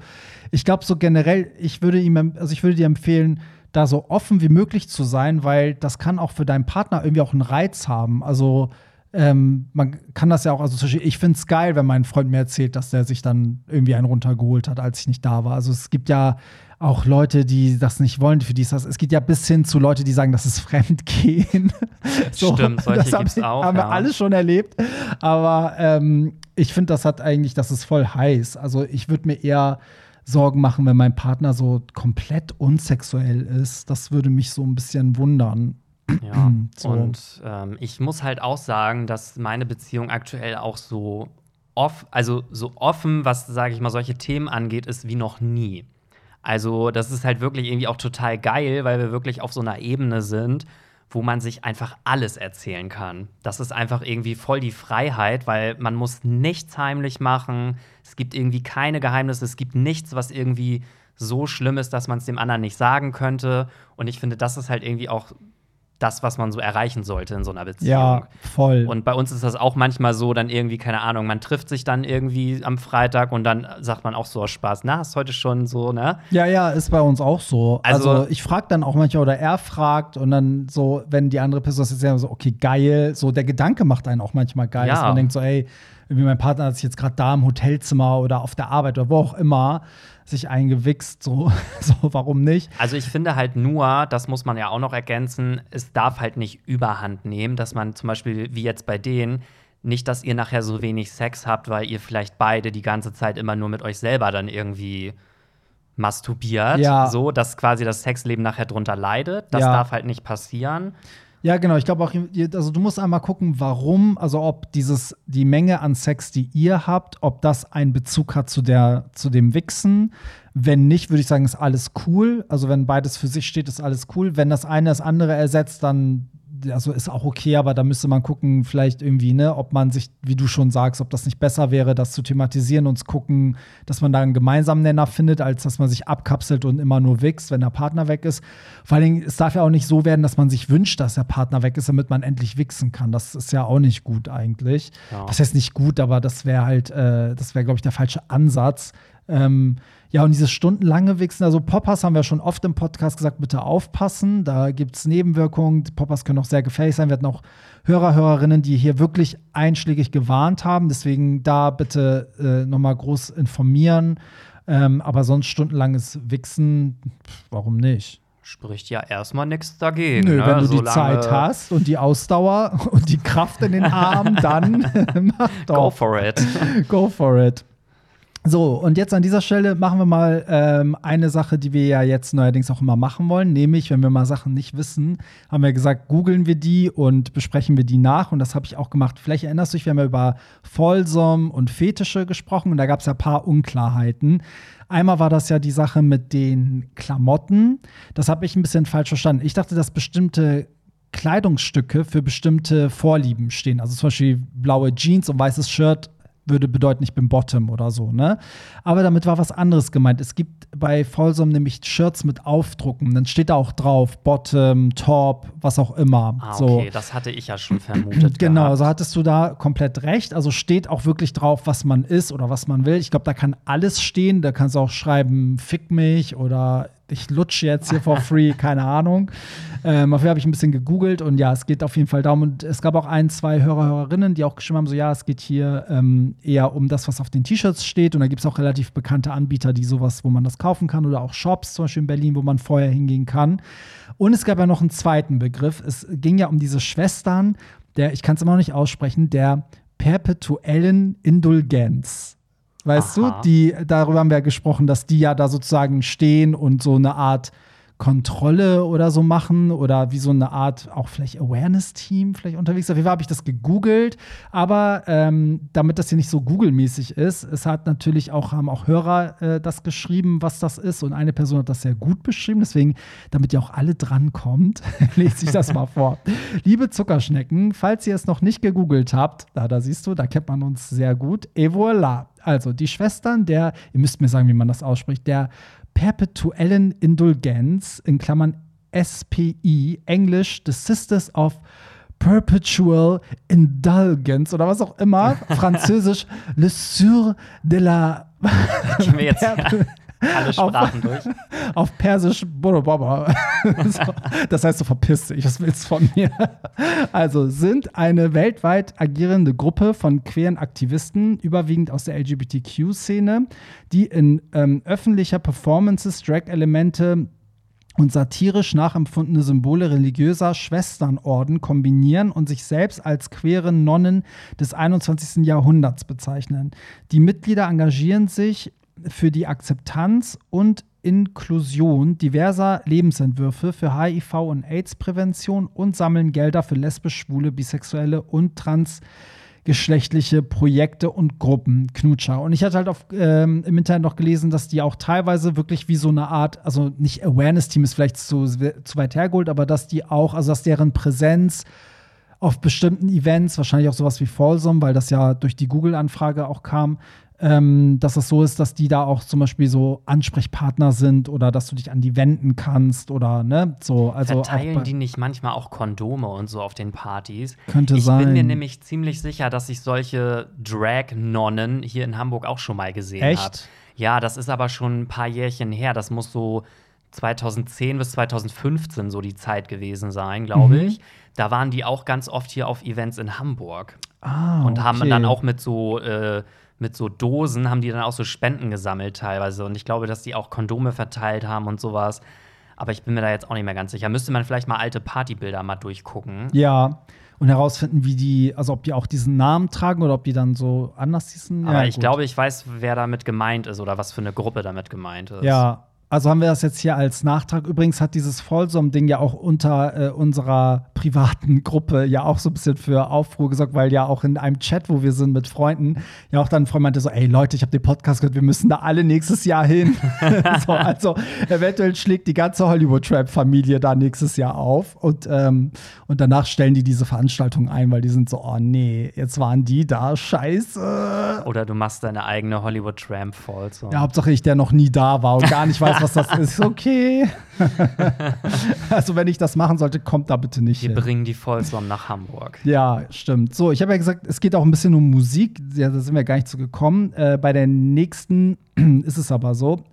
ich glaube so generell, ich würde ihm, also ich würde dir empfehlen, da so offen wie möglich zu sein, weil das kann auch für deinen Partner irgendwie auch einen Reiz haben. Also ähm, man kann das ja auch, also ich finde es geil, wenn mein Freund mir erzählt, dass der sich dann irgendwie einen runtergeholt hat, als ich nicht da war. Also es gibt ja auch Leute, die das nicht wollen, für die ist das. Es geht ja bis hin zu Leute, die sagen, das ist Fremdgehen. so, Stimmt, solche das ich, auch. Haben ja. wir alle schon erlebt. Aber ähm, ich finde, das hat eigentlich, das ist voll heiß. Also ich würde mir eher Sorgen machen, wenn mein Partner so komplett unsexuell ist. Das würde mich so ein bisschen wundern. Ja, so. und ähm, ich muss halt auch sagen, dass meine Beziehung aktuell auch so off, also so offen, was sage ich mal solche Themen angeht, ist wie noch nie. Also, das ist halt wirklich irgendwie auch total geil, weil wir wirklich auf so einer Ebene sind, wo man sich einfach alles erzählen kann. Das ist einfach irgendwie voll die Freiheit, weil man muss nichts heimlich machen. Es gibt irgendwie keine Geheimnisse, es gibt nichts, was irgendwie so schlimm ist, dass man es dem anderen nicht sagen könnte. Und ich finde, das ist halt irgendwie auch das, was man so erreichen sollte in so einer Beziehung. Ja, voll. Und bei uns ist das auch manchmal so, dann irgendwie, keine Ahnung, man trifft sich dann irgendwie am Freitag und dann sagt man auch so aus Spaß, na, ist heute schon so, ne? Ja, ja, ist bei uns auch so. Also, Also- ich frage dann auch manchmal oder er fragt und dann so, wenn die andere Person das jetzt so, okay, geil, so der Gedanke macht einen auch manchmal geil, Ja. man denkt so, ey, irgendwie mein Partner sich jetzt gerade da im Hotelzimmer oder auf der Arbeit oder wo auch immer sich eingewichst, so, so warum nicht? Also ich finde halt nur, das muss man ja auch noch ergänzen, es darf halt nicht überhand nehmen, dass man zum Beispiel, wie jetzt bei denen, nicht, dass ihr nachher so wenig Sex habt, weil ihr vielleicht beide die ganze Zeit immer nur mit euch selber dann irgendwie masturbiert. Ja. So, dass quasi das Sexleben nachher drunter leidet. Das Ja. darf halt nicht passieren. Ja, genau. Ich glaube auch, also du musst einmal gucken, warum, also ob dieses, die Menge an Sex, die ihr habt, ob das einen Bezug hat zu der, zu dem Wichsen. Wenn nicht, würde ich sagen, ist alles cool. Also wenn beides für sich steht, ist alles cool. Wenn das eine das andere ersetzt, dann also ist auch okay, aber da müsste man gucken, vielleicht irgendwie, ne, ob man sich, wie du schon sagst, ob das nicht besser wäre, das zu thematisieren und zu gucken, dass man da einen gemeinsamen Nenner findet, als dass man sich abkapselt und immer nur wächst, wenn der Partner weg ist. Vor allen Dingen, es darf ja auch nicht so werden, dass man sich wünscht, dass der Partner weg ist, damit man endlich wichsen kann. Das ist ja auch nicht gut eigentlich. Ja. Das heißt nicht gut, aber das wäre halt, äh, das wäre, glaube ich, der falsche Ansatz. Ähm, ja, und dieses stundenlange Wichsen, also Poppers haben wir schon oft im Podcast gesagt, bitte aufpassen. Da gibt es Nebenwirkungen. Die Poppers können auch sehr gefährlich sein. Wir hatten auch Hörer, Hörerinnen, die hier wirklich einschlägig gewarnt haben. Deswegen da bitte äh, nochmal groß informieren. Ähm, aber sonst stundenlanges Wichsen, warum nicht? Spricht ja erstmal nichts dagegen. Nö, ne? wenn du die Solange- Zeit hast und die Ausdauer und die Kraft in den Armen, dann mach doch. Go for it. Go for it. So, und jetzt an dieser Stelle machen wir mal ähm, eine Sache, die wir ja jetzt neuerdings auch immer machen wollen, nämlich, wenn wir mal Sachen nicht wissen, haben wir gesagt, googeln wir die und besprechen wir die nach. Und das habe ich auch gemacht. Vielleicht erinnerst du dich, wir haben ja über Folsom und Fetische gesprochen und da gab es ja ein paar Unklarheiten. Einmal war das ja die Sache mit den Klamotten. Das habe ich ein bisschen falsch verstanden. Ich dachte, dass bestimmte Kleidungsstücke für bestimmte Vorlieben stehen. Also zum Beispiel blaue Jeans und weißes Shirt würde bedeuten, ich bin Bottom oder so, ne? Aber damit war was anderes gemeint. Es gibt bei Folsom nämlich Shirts mit Aufdrucken. Dann steht da auch drauf, Bottom, Top, was auch immer. Ah, so. okay, das hatte ich ja schon vermutet. Genau, gehabt. also hattest du da komplett recht. Also steht auch wirklich drauf, was man ist oder was man will. Ich glaube, da kann alles stehen. Da kannst du auch schreiben, fick mich oder ich lutsche jetzt hier for free, keine Ahnung. Ähm, dafür habe ich ein bisschen gegoogelt und ja, es geht auf jeden Fall darum. Und es gab auch ein, zwei Hörer, Hörerinnen, die auch geschrieben haben: so, ja, es geht hier ähm, eher um das, was auf den T-Shirts steht. Und da gibt es auch relativ bekannte Anbieter, die sowas, wo man das kaufen kann oder auch Shops, zum Beispiel in Berlin, wo man vorher hingehen kann. Und es gab ja noch einen zweiten Begriff. Es ging ja um diese Schwestern, der, ich kann es immer noch nicht aussprechen, der perpetuellen Indulgenz. Weißt Aha. du, die, darüber haben wir ja gesprochen, dass die ja da sozusagen stehen und so eine Art Kontrolle oder so machen oder wie so eine Art auch vielleicht Awareness-Team vielleicht unterwegs. Auf jeden Fall habe ich das gegoogelt, aber ähm, damit das hier nicht so Google-mäßig ist, es hat natürlich auch, haben auch Hörer äh, das geschrieben, was das ist und eine Person hat das sehr gut beschrieben, deswegen, damit ihr auch alle drankommt, lese ich das mal vor. Liebe Zuckerschnecken, falls ihr es noch nicht gegoogelt habt, da, da siehst du, da kennt man uns sehr gut, et voilà. Also die Schwestern der, ihr müsst mir sagen, wie man das ausspricht, der perpetuellen Indulgenz, in Klammern SPI, Englisch The Sisters of Perpetual Indulgence oder was auch immer, Französisch Le Sur de la Gehen wir jetzt alle Sprachen durch. auf Persisch Boroboba. so, das heißt, du verpiss dich, was willst du von mir? Also sind eine weltweit agierende Gruppe von queeren Aktivisten, überwiegend aus der LGBTQ-Szene, die in ähm, öffentlicher Performances Drag-Elemente und satirisch nachempfundene Symbole religiöser Schwesternorden kombinieren und sich selbst als queere Nonnen des 21. Jahrhunderts bezeichnen. Die Mitglieder engagieren sich für die Akzeptanz und Inklusion diverser Lebensentwürfe für HIV- und AIDS-Prävention und sammeln Gelder für lesbisch, schwule, bisexuelle und transgeschlechtliche Projekte und Gruppen, Knutscher. Und ich hatte halt auf, ähm, im Internet noch gelesen, dass die auch teilweise wirklich wie so eine Art, also nicht Awareness-Team ist vielleicht zu, zu weit hergeholt, aber dass die auch, also dass deren Präsenz auf bestimmten Events, wahrscheinlich auch sowas wie Folsom, weil das ja durch die Google-Anfrage auch kam, ähm, dass es so ist, dass die da auch zum Beispiel so Ansprechpartner sind oder dass du dich an die wenden kannst oder ne, so. Also Verteilen die nicht manchmal auch Kondome und so auf den Partys? Könnte ich sein. bin mir nämlich ziemlich sicher, dass ich solche Drag-Nonnen hier in Hamburg auch schon mal gesehen Echt? habe. Ja, das ist aber schon ein paar Jährchen her. Das muss so 2010 bis 2015 so die Zeit gewesen sein, glaube Mhm. ich. Da waren die auch ganz oft hier auf Events in Hamburg ah, und haben okay. dann auch mit so äh, mit so Dosen haben die dann auch so Spenden gesammelt teilweise und ich glaube, dass die auch Kondome verteilt haben und sowas. Aber ich bin mir da jetzt auch nicht mehr ganz sicher. Müsste man vielleicht mal alte Partybilder mal durchgucken. Ja. Und herausfinden, wie die, also ob die auch diesen Namen tragen oder ob die dann so anders hießen. Aber ja, ich gut. glaube, ich weiß, wer damit gemeint ist oder was für eine Gruppe damit gemeint ist. Ja, also haben wir das jetzt hier als Nachtrag. Übrigens hat dieses Folsom-Ding ja auch unter äh, unserer privaten Gruppe ja auch so ein bisschen für Aufruhr gesorgt, weil ja auch in einem Chat, wo wir sind mit Freunden, ja auch dann ein Freund meinte so, ey Leute, ich habe den Podcast gehört, wir müssen da alle nächstes Jahr hin. so, also eventuell schlägt die ganze Hollywood-Trap-Familie da nächstes Jahr auf und, ähm, und danach stellen die diese Veranstaltung ein, weil die sind so, oh nee, jetzt waren die da, scheiße. Oder du machst deine eigene Hollywood Tramp Fall. So. Ja, Hauptsache ich, der noch nie da war und gar nicht weiß, was das ist. Okay. also, wenn ich das machen sollte, kommt da bitte nicht Wir hin. bringen die Folsom nach Hamburg. Ja, stimmt. So, ich habe ja gesagt, es geht auch ein bisschen um Musik. Ja, da sind wir gar nicht zu gekommen. Äh, bei der nächsten ist es aber so.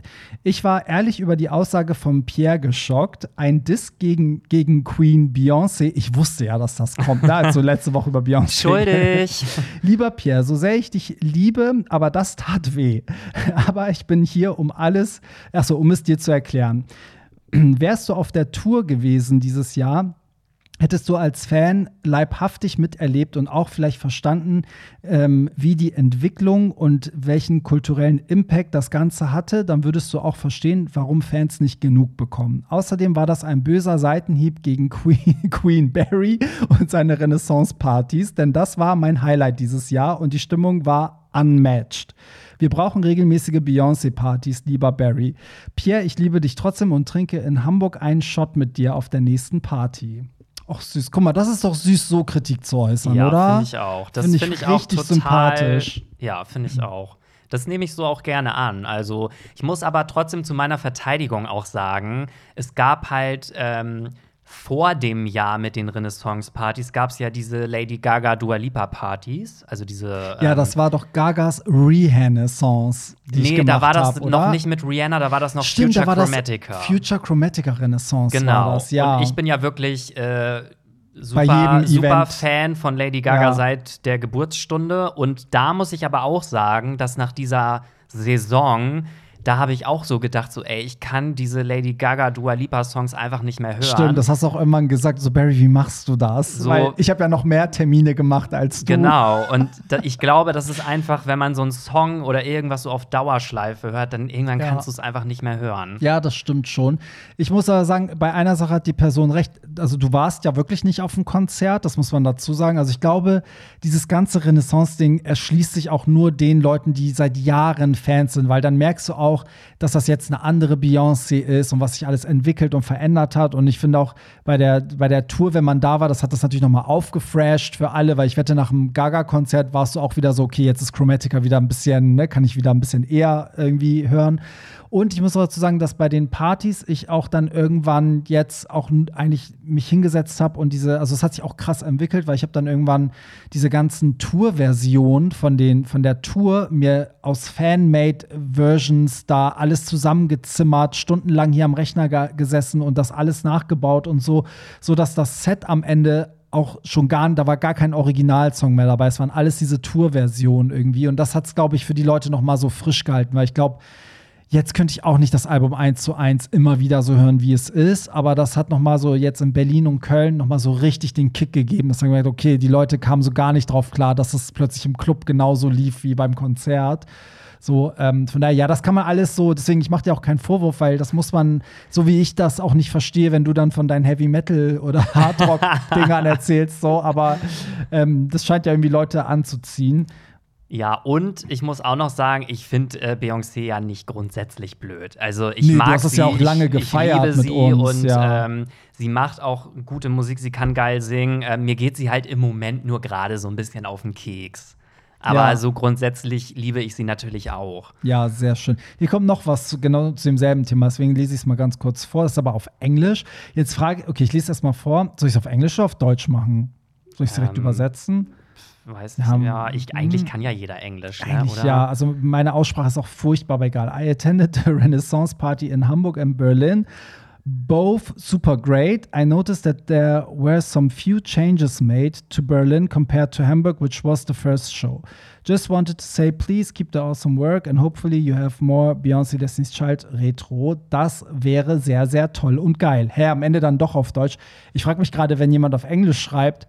Ich war ehrlich über die Aussage von Pierre geschockt. Ein Diss gegen, gegen Queen Beyoncé. Ich wusste ja, dass das kommt. Ne? Also letzte Woche über Beyoncé. Schuldig. Lieber Pierre, so sehr ich dich liebe, aber das tat weh. Aber ich bin hier, um alles, achso, um es dir zu erklären. Wärst du auf der Tour gewesen dieses Jahr, hättest du als Fan leibhaftig miterlebt und auch vielleicht verstanden, ähm, wie die Entwicklung und welchen kulturellen Impact das Ganze hatte, dann würdest du auch verstehen, warum Fans nicht genug bekommen. Außerdem war das ein böser Seitenhieb gegen Queen, Queen Barry und seine Renaissance-Partys, denn das war mein Highlight dieses Jahr und die Stimmung war unmatched. Wir brauchen regelmäßige Beyoncé-Partys, lieber Barry. Pierre, ich liebe dich trotzdem und trinke in Hamburg einen Shot mit dir auf der nächsten Party. Ach süß, guck mal, das ist doch süß, so Kritik zu äußern, ja, oder? finde ich auch. Das Finde ich ich, auch richtig total sympathisch. Ja, finde ich auch. Das nehme ich so auch gerne an. Also, ich muss aber trotzdem zu meiner Verteidigung auch sagen, es gab halt ähm, vor dem Jahr mit den Renaissance-Partys gab es ja diese Lady Gaga Dua Lipa-Partys. Also diese. Ja, ähm, das war doch Gagas Renaissance, die ich Nee, da war das hab, noch nicht mit Rihanna, da war das noch Stimmt, Future da war das Chromatica. Future Chromatica Renaissance Genau. war das, ja. Und ich bin ja wirklich äh, super, super Event. Fan von Lady Gaga Ja. seit der Geburtsstunde. Und da muss ich aber auch sagen, dass nach dieser Saison, da habe ich auch so gedacht, so, ey, ich kann diese Lady Gaga Dua Lipa Songs einfach nicht mehr hören. Stimmt, das hast du auch irgendwann gesagt, so Barry, wie machst du das? So- Weil ich habe ja noch mehr Termine gemacht als du. Genau, und da, ich glaube, das ist einfach, wenn man so einen Song oder irgendwas so auf Dauerschleife hört, dann irgendwann Ja. kannst du es einfach nicht mehr hören. Ja, das stimmt schon. Ich muss aber sagen, bei einer Sache hat die Person recht. Also, du warst ja wirklich nicht auf dem Konzert, das muss man dazu sagen. Also, ich glaube, dieses ganze Renaissance-Ding erschließt sich auch nur den Leuten, die seit Jahren Fans sind, weil dann merkst du auch, dass das jetzt eine andere Beyoncé ist und was sich alles entwickelt und verändert hat. Und ich finde auch bei der, bei der Tour, wenn man da war, das hat das natürlich nochmal aufgefresht für alle, weil ich wette, nach dem Gaga-Konzert warst du auch wieder so, okay, jetzt ist Chromatica wieder ein bisschen, ne, kann ich wieder ein bisschen eher irgendwie hören. Und ich muss auch dazu sagen, dass bei den Partys ich auch dann irgendwann jetzt auch eigentlich mich hingesetzt habe und diese, also es hat sich auch krass entwickelt, weil ich habe dann irgendwann diese ganzen Tour-Versionen von den von der Tour mir aus Fan-made-Versions da alles zusammengezimmert, stundenlang hier am Rechner ge gesessen und das alles nachgebaut und so, so dass das Set am Ende auch schon gar, da war gar kein Originalsong mehr dabei. Es waren alles diese Tour-Versionen irgendwie. Und das hat es, glaube ich, für die Leute noch mal so frisch gehalten, weil ich glaube, jetzt könnte ich auch nicht das Album eins zu eins immer wieder so hören, wie es ist. Aber das hat noch mal so jetzt in Berlin und Köln noch mal so richtig den Kick gegeben, dass man gemerkt, okay, die Leute kamen so gar nicht drauf klar, dass es plötzlich im Club genauso lief wie beim Konzert. So, ähm, von daher, ja, das kann man alles so, deswegen, ich mache dir auch keinen Vorwurf, weil das muss man, so wie ich das auch nicht verstehe, wenn du dann von deinen Heavy Metal oder Hardrock-Dingern erzählst, so, aber ähm, das scheint ja irgendwie Leute anzuziehen. Ja, und ich muss auch noch sagen, ich finde äh, Beyoncé ja nicht grundsätzlich blöd. Also ich Nee, du mag hast es sie, ja auch lange ich, gefeiert ich liebe mit sie uns, und ja. ähm, sie macht auch gute Musik, sie kann geil singen. Äh, mir geht sie halt im Moment nur gerade so ein bisschen auf den Keks. Aber Ja. so grundsätzlich liebe ich sie natürlich auch. Ja, sehr schön. Hier kommt noch was genau zu demselben Thema, deswegen lese ich es mal ganz kurz vor. Das ist aber auf Englisch. Jetzt frage okay, ich lese es mal vor. Soll ich es auf Englisch oder auf Deutsch machen? Soll ich es direkt Ähm, übersetzen? Weiß ich, Ja, ich, eigentlich hm. kann ja jeder Englisch, ne, Eigentlich oder? ja. Also meine Aussprache ist auch furchtbar, aber egal. I attended the Renaissance Party in Hamburg and Berlin. Both super great. I noticed that there were some few changes made to Berlin compared to Hamburg, which was the first show. Just wanted to say, please keep the awesome work and hopefully you have more Beyoncé Destiny's Child Retro. Das wäre sehr, sehr toll und geil. Hä, am Ende dann doch auf Deutsch. Ich frage mich gerade, wenn jemand auf Englisch schreibt,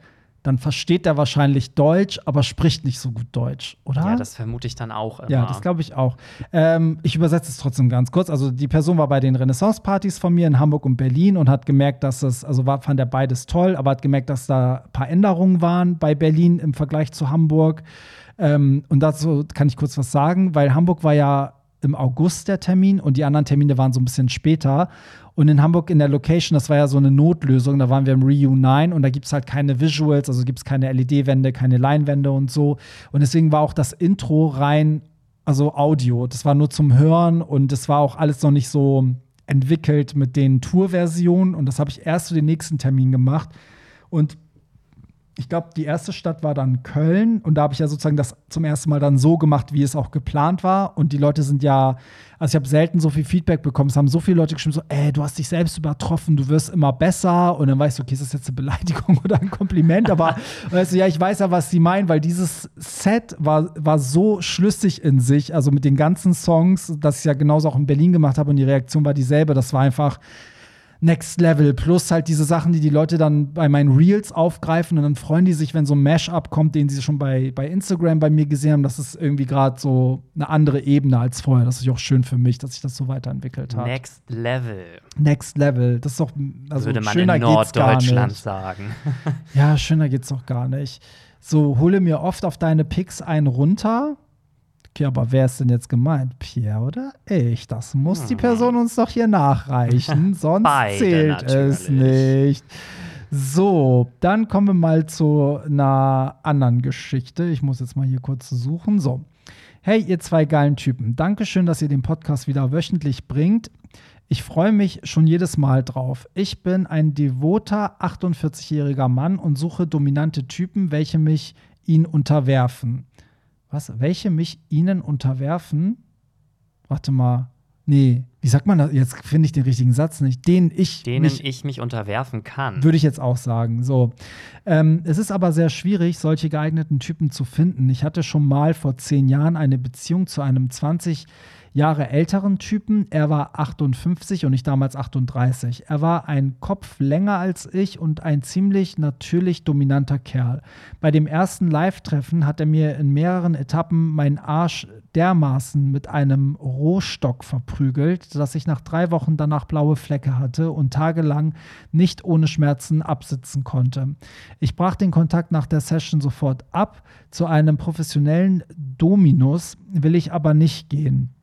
dann versteht er wahrscheinlich Deutsch, aber spricht nicht so gut Deutsch, oder? Ja, das vermute ich dann auch immer. Ja, das glaube ich auch. Ähm, ich übersetze es trotzdem ganz kurz. Also die Person war bei den Renaissance-Partys von mir in Hamburg und Berlin und hat gemerkt, dass es, also war, fand er beides toll, aber hat gemerkt, dass da ein paar Änderungen waren bei Berlin im Vergleich zu Hamburg. Ähm, und dazu kann ich kurz was sagen, weil Hamburg war ja im August der Termin und die anderen Termine waren so ein bisschen später. Und in Hamburg in der Location, das war ja so eine Notlösung, da waren wir im Reu 9 und da gibt es halt keine Visuals, also gibt es keine LED-Wände, keine Leinwände und so. Und deswegen war auch das Intro rein, also Audio. Das war nur zum Hören und das war auch alles noch nicht so entwickelt mit den Tour-Versionen. Und das habe ich erst für den nächsten Termin gemacht. Und ich glaube, die erste Stadt war dann Köln und da habe ich ja sozusagen das zum ersten Mal dann so gemacht, wie es auch geplant war. Und die Leute sind ja, also ich habe selten so viel Feedback bekommen. Es haben so viele Leute geschrieben, so, ey, du hast dich selbst übertroffen, du wirst immer besser. Und dann weißt du, okay, ist das jetzt eine Beleidigung oder ein Kompliment? Aber weißt du, ja, ich weiß ja, was sie meinen, weil dieses Set war, war so schlüssig in sich, also mit den ganzen Songs, dass ich ja genauso auch in Berlin gemacht habe und die Reaktion war dieselbe. Das war einfach Next Level. Plus halt diese Sachen, die die Leute dann bei meinen Reels aufgreifen und dann freuen die sich, wenn so ein Mashup kommt, den sie schon bei, bei Instagram bei mir gesehen haben. Das ist irgendwie gerade so eine andere Ebene als vorher. Das ist auch schön für mich, dass sich das so weiterentwickelt hat. Next Level, Next Level. Das ist doch, also würde man schöner in Norddeutschland sagen. Ja, schöner geht's doch gar nicht. So, hole mir oft auf deine Picks einen runter. Okay, aber wer ist denn jetzt gemeint? Pierre oder ich? Das muss die Person uns doch hier nachreichen, sonst Beide zählt es natürlich. nicht. So, dann kommen wir mal zu einer anderen Geschichte. Ich muss jetzt mal hier kurz suchen. So. Hey, ihr zwei geilen Typen. Dankeschön, dass ihr den Podcast wieder wöchentlich bringt. Ich freue mich schon jedes Mal drauf. Ich bin ein devoter 48-jähriger Mann und suche dominante Typen, welche mich ihn unterwerfen. Was? Welche mich ihnen unterwerfen? Warte mal. Nee, wie sagt man das? Jetzt finde ich den richtigen Satz nicht. Den ich Denen mich ich mich unterwerfen kann. würde ich jetzt auch sagen. So. Ähm, es ist aber sehr schwierig, solche geeigneten Typen zu finden. Ich hatte schon mal vor zehn Jahren eine Beziehung zu einem 20 Jahre älteren Typen. Er war 58 und ich damals 38. Er war ein Kopf länger als ich und ein ziemlich natürlich dominanter Kerl. Bei dem ersten Live-Treffen hat er mir in mehreren Etappen meinen Arsch dermaßen mit einem Rohstock verprügelt, dass ich nach drei Wochen danach blaue Flecke hatte und tagelang nicht ohne Schmerzen absitzen konnte. Ich brach den Kontakt nach der Session sofort ab. Zu einem professionellen Dominus will ich aber nicht gehen.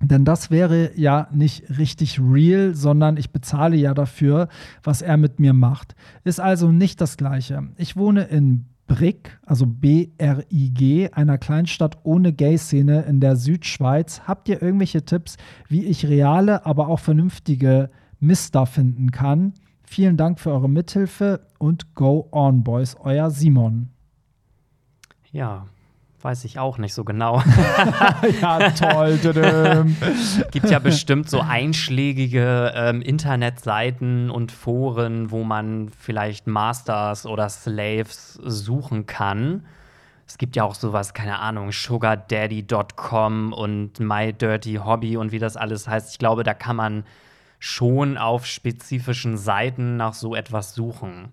Denn das wäre ja nicht richtig real, sondern ich bezahle ja dafür, was er mit mir macht. Ist also nicht das Gleiche. Ich wohne in Brig, also B-R-I-G, einer Kleinstadt ohne Gay-Szene in der Südschweiz. Habt ihr irgendwelche Tipps, wie ich reale, aber auch vernünftige Mister finden kann? Vielen Dank für eure Mithilfe und go on, Boys. Euer Simon. Ja, weiß ich auch nicht so genau. ja, toll. gibt ja bestimmt so einschlägige ähm, Internetseiten und Foren, wo man vielleicht Masters oder Slaves suchen kann. Es gibt ja auch sowas, keine Ahnung, sugardaddy.com und My Dirty Hobby und wie das alles heißt. Ich glaube, da kann man schon auf spezifischen Seiten nach so etwas suchen.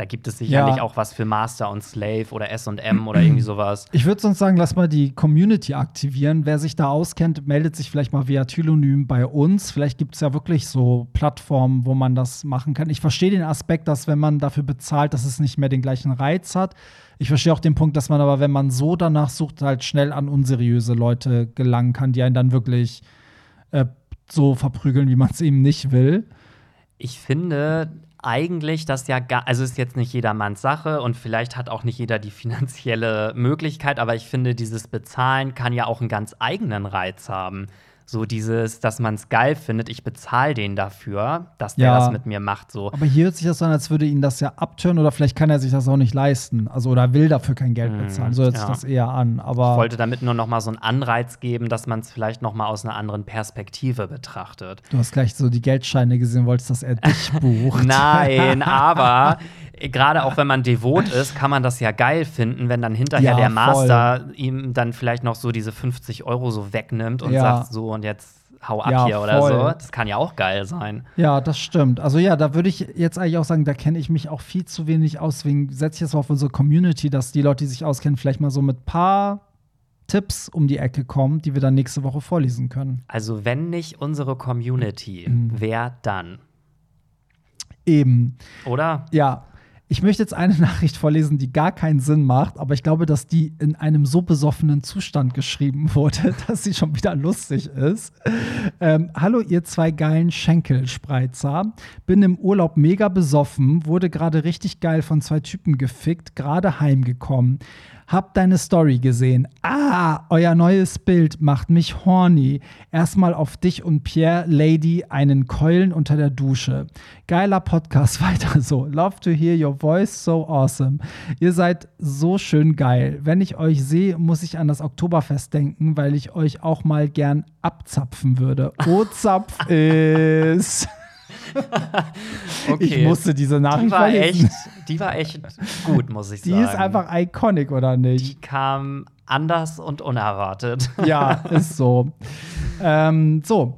Da gibt es sicherlich Ja. auch was für Master und Slave oder SM oder irgendwie sowas. Ich würde sonst sagen, lass mal die Community aktivieren. Wer sich da auskennt, meldet sich vielleicht mal via Telonym bei uns. Vielleicht gibt es ja wirklich so Plattformen, wo man das machen kann. Ich verstehe den Aspekt, dass wenn man dafür bezahlt, dass es nicht mehr den gleichen Reiz hat. Ich verstehe auch den Punkt, dass man aber, wenn man so danach sucht, halt schnell an unseriöse Leute gelangen kann, die einen dann wirklich äh, so verprügeln, wie man es eben nicht will. Ich finde, eigentlich das ja gar, also ist jetzt nicht jedermanns Sache und vielleicht hat auch nicht jeder die finanzielle Möglichkeit, aber ich finde, dieses Bezahlen kann ja auch einen ganz eigenen Reiz haben. So dieses, dass man es geil findet, ich bezahle den dafür, dass der Ja. das mit mir macht. So. Aber hier hört sich das so an, als würde ihn das ja abtören oder vielleicht kann er sich das auch nicht leisten. Also oder will dafür kein Geld bezahlen. So hört sich Mhm, ja. das eher an. Aber Ich wollte damit nur noch mal so einen Anreiz geben, dass man es vielleicht noch mal aus einer anderen Perspektive betrachtet. du hast gleich so die Geldscheine gesehen, wolltest, dass er dich bucht. Nein, aber gerade auch wenn man devot ist, kann man das ja geil finden, wenn dann hinterher Ja, der Master ihm dann vielleicht noch so diese 50 Euro so wegnimmt und Ja. sagt so und jetzt hau ab Ja, hier oder voll. so. Das kann ja auch geil sein. Ja, das stimmt. Also ja, da würde ich jetzt eigentlich auch sagen, da kenne ich mich auch viel zu wenig aus. Deswegen setze ich jetzt mal auf unsere Community, dass die Leute, die sich auskennen, vielleicht mal so mit paar Tipps um die Ecke kommen, die wir dann nächste Woche vorlesen können. Also wenn nicht unsere Community, Mhm. wer dann? Eben. Oder? Ja, ich möchte jetzt eine Nachricht vorlesen, die gar keinen Sinn macht, aber ich glaube, dass die in einem so besoffenen Zustand geschrieben wurde, dass sie schon wieder lustig ist. Ähm, Hallo, ihr zwei geilen Schenkelspreizer. Bin im Urlaub mega besoffen, wurde gerade richtig geil von zwei Typen gefickt, gerade heimgekommen. Hab deine Story gesehen. Ah, euer neues Bild macht mich horny. Erstmal auf dich und Pierre Lady einen Keulen unter der Dusche. Geiler Podcast, weiter so. Love to hear your voice, so awesome. Ihr seid so schön geil. Wenn ich euch sehe, muss ich an das Oktoberfest denken, weil ich euch auch mal gern abzapfen würde. O Zapf ist. Ich musste diese Nachricht die war echt, die war echt gut, muss ich Die sagen. ist einfach iconic, oder nicht? Die kam anders und unerwartet. Ja, ist so. ähm, so.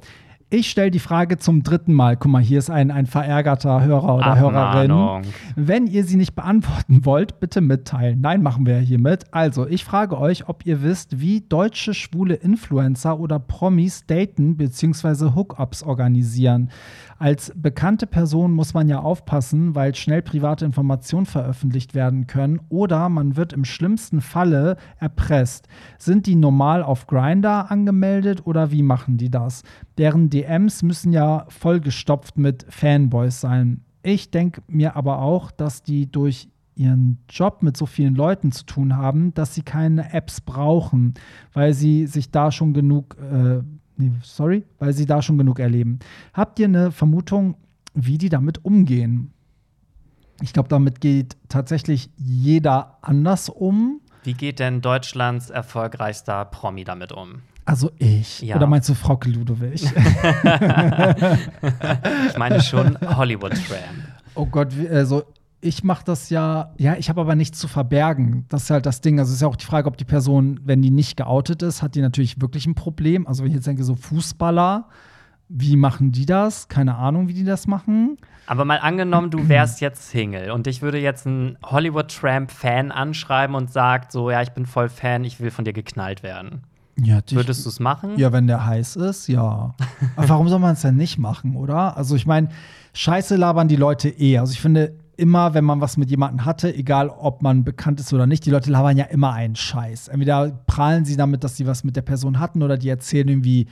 Ich stelle die Frage zum dritten Mal. Guck mal, hier ist ein, ein verärgerter Hörer oder Hörerin. Abmahnung. Wenn ihr sie nicht beantworten wollt, bitte mitteilen. Nein, machen wir hiermit. Also, ich frage euch, ob ihr wisst, wie deutsche schwule Influencer oder Promis daten bzw. Hookups organisieren. Als bekannte Person muss man ja aufpassen, weil schnell private Informationen veröffentlicht werden können oder man wird im schlimmsten Falle erpresst. Sind die normal auf Grindr angemeldet oder wie machen die das? Deren DMs müssen ja vollgestopft mit Fanboys sein. Ich denke mir aber auch, dass die durch ihren Job mit so vielen Leuten zu tun haben, dass sie keine Apps brauchen, weil sie sich da schon genug, äh, nee, sorry, weil sie da schon genug erleben. Habt ihr eine Vermutung, wie die damit umgehen? Ich glaube, damit geht tatsächlich jeder anders um. Wie geht denn Deutschlands erfolgreichster Promi damit um? Also ich. Ja. Oder meinst du Frauke Ludowig? Ich meine schon Hollywood Tramp. Oh Gott, also ich mache das ja, ja, ich habe aber nichts zu verbergen. Das ist halt das Ding. Also es ist ja auch die Frage, ob die Person, wenn die nicht geoutet ist, hat die natürlich wirklich ein Problem. Also wenn ich jetzt denke, so Fußballer, wie machen die das? Keine Ahnung, wie die das machen. Aber mal angenommen, du wärst jetzt Single und ich würde jetzt einen Hollywood Tramp Fan anschreiben und sagt so, ja, ich bin voll Fan, ich will von dir geknallt werden. Ja, Würdest du es machen? ja, wenn der heiß ist, ja. aber warum soll man es denn nicht machen, oder? Also ich meine, Scheiße labern die Leute eh. Also ich finde immer, wenn man was mit jemandem hatte, egal ob man bekannt ist oder nicht, die Leute labern ja immer einen Scheiß. Entweder prahlen sie damit, dass sie was mit der Person hatten oder die erzählen irgendwie,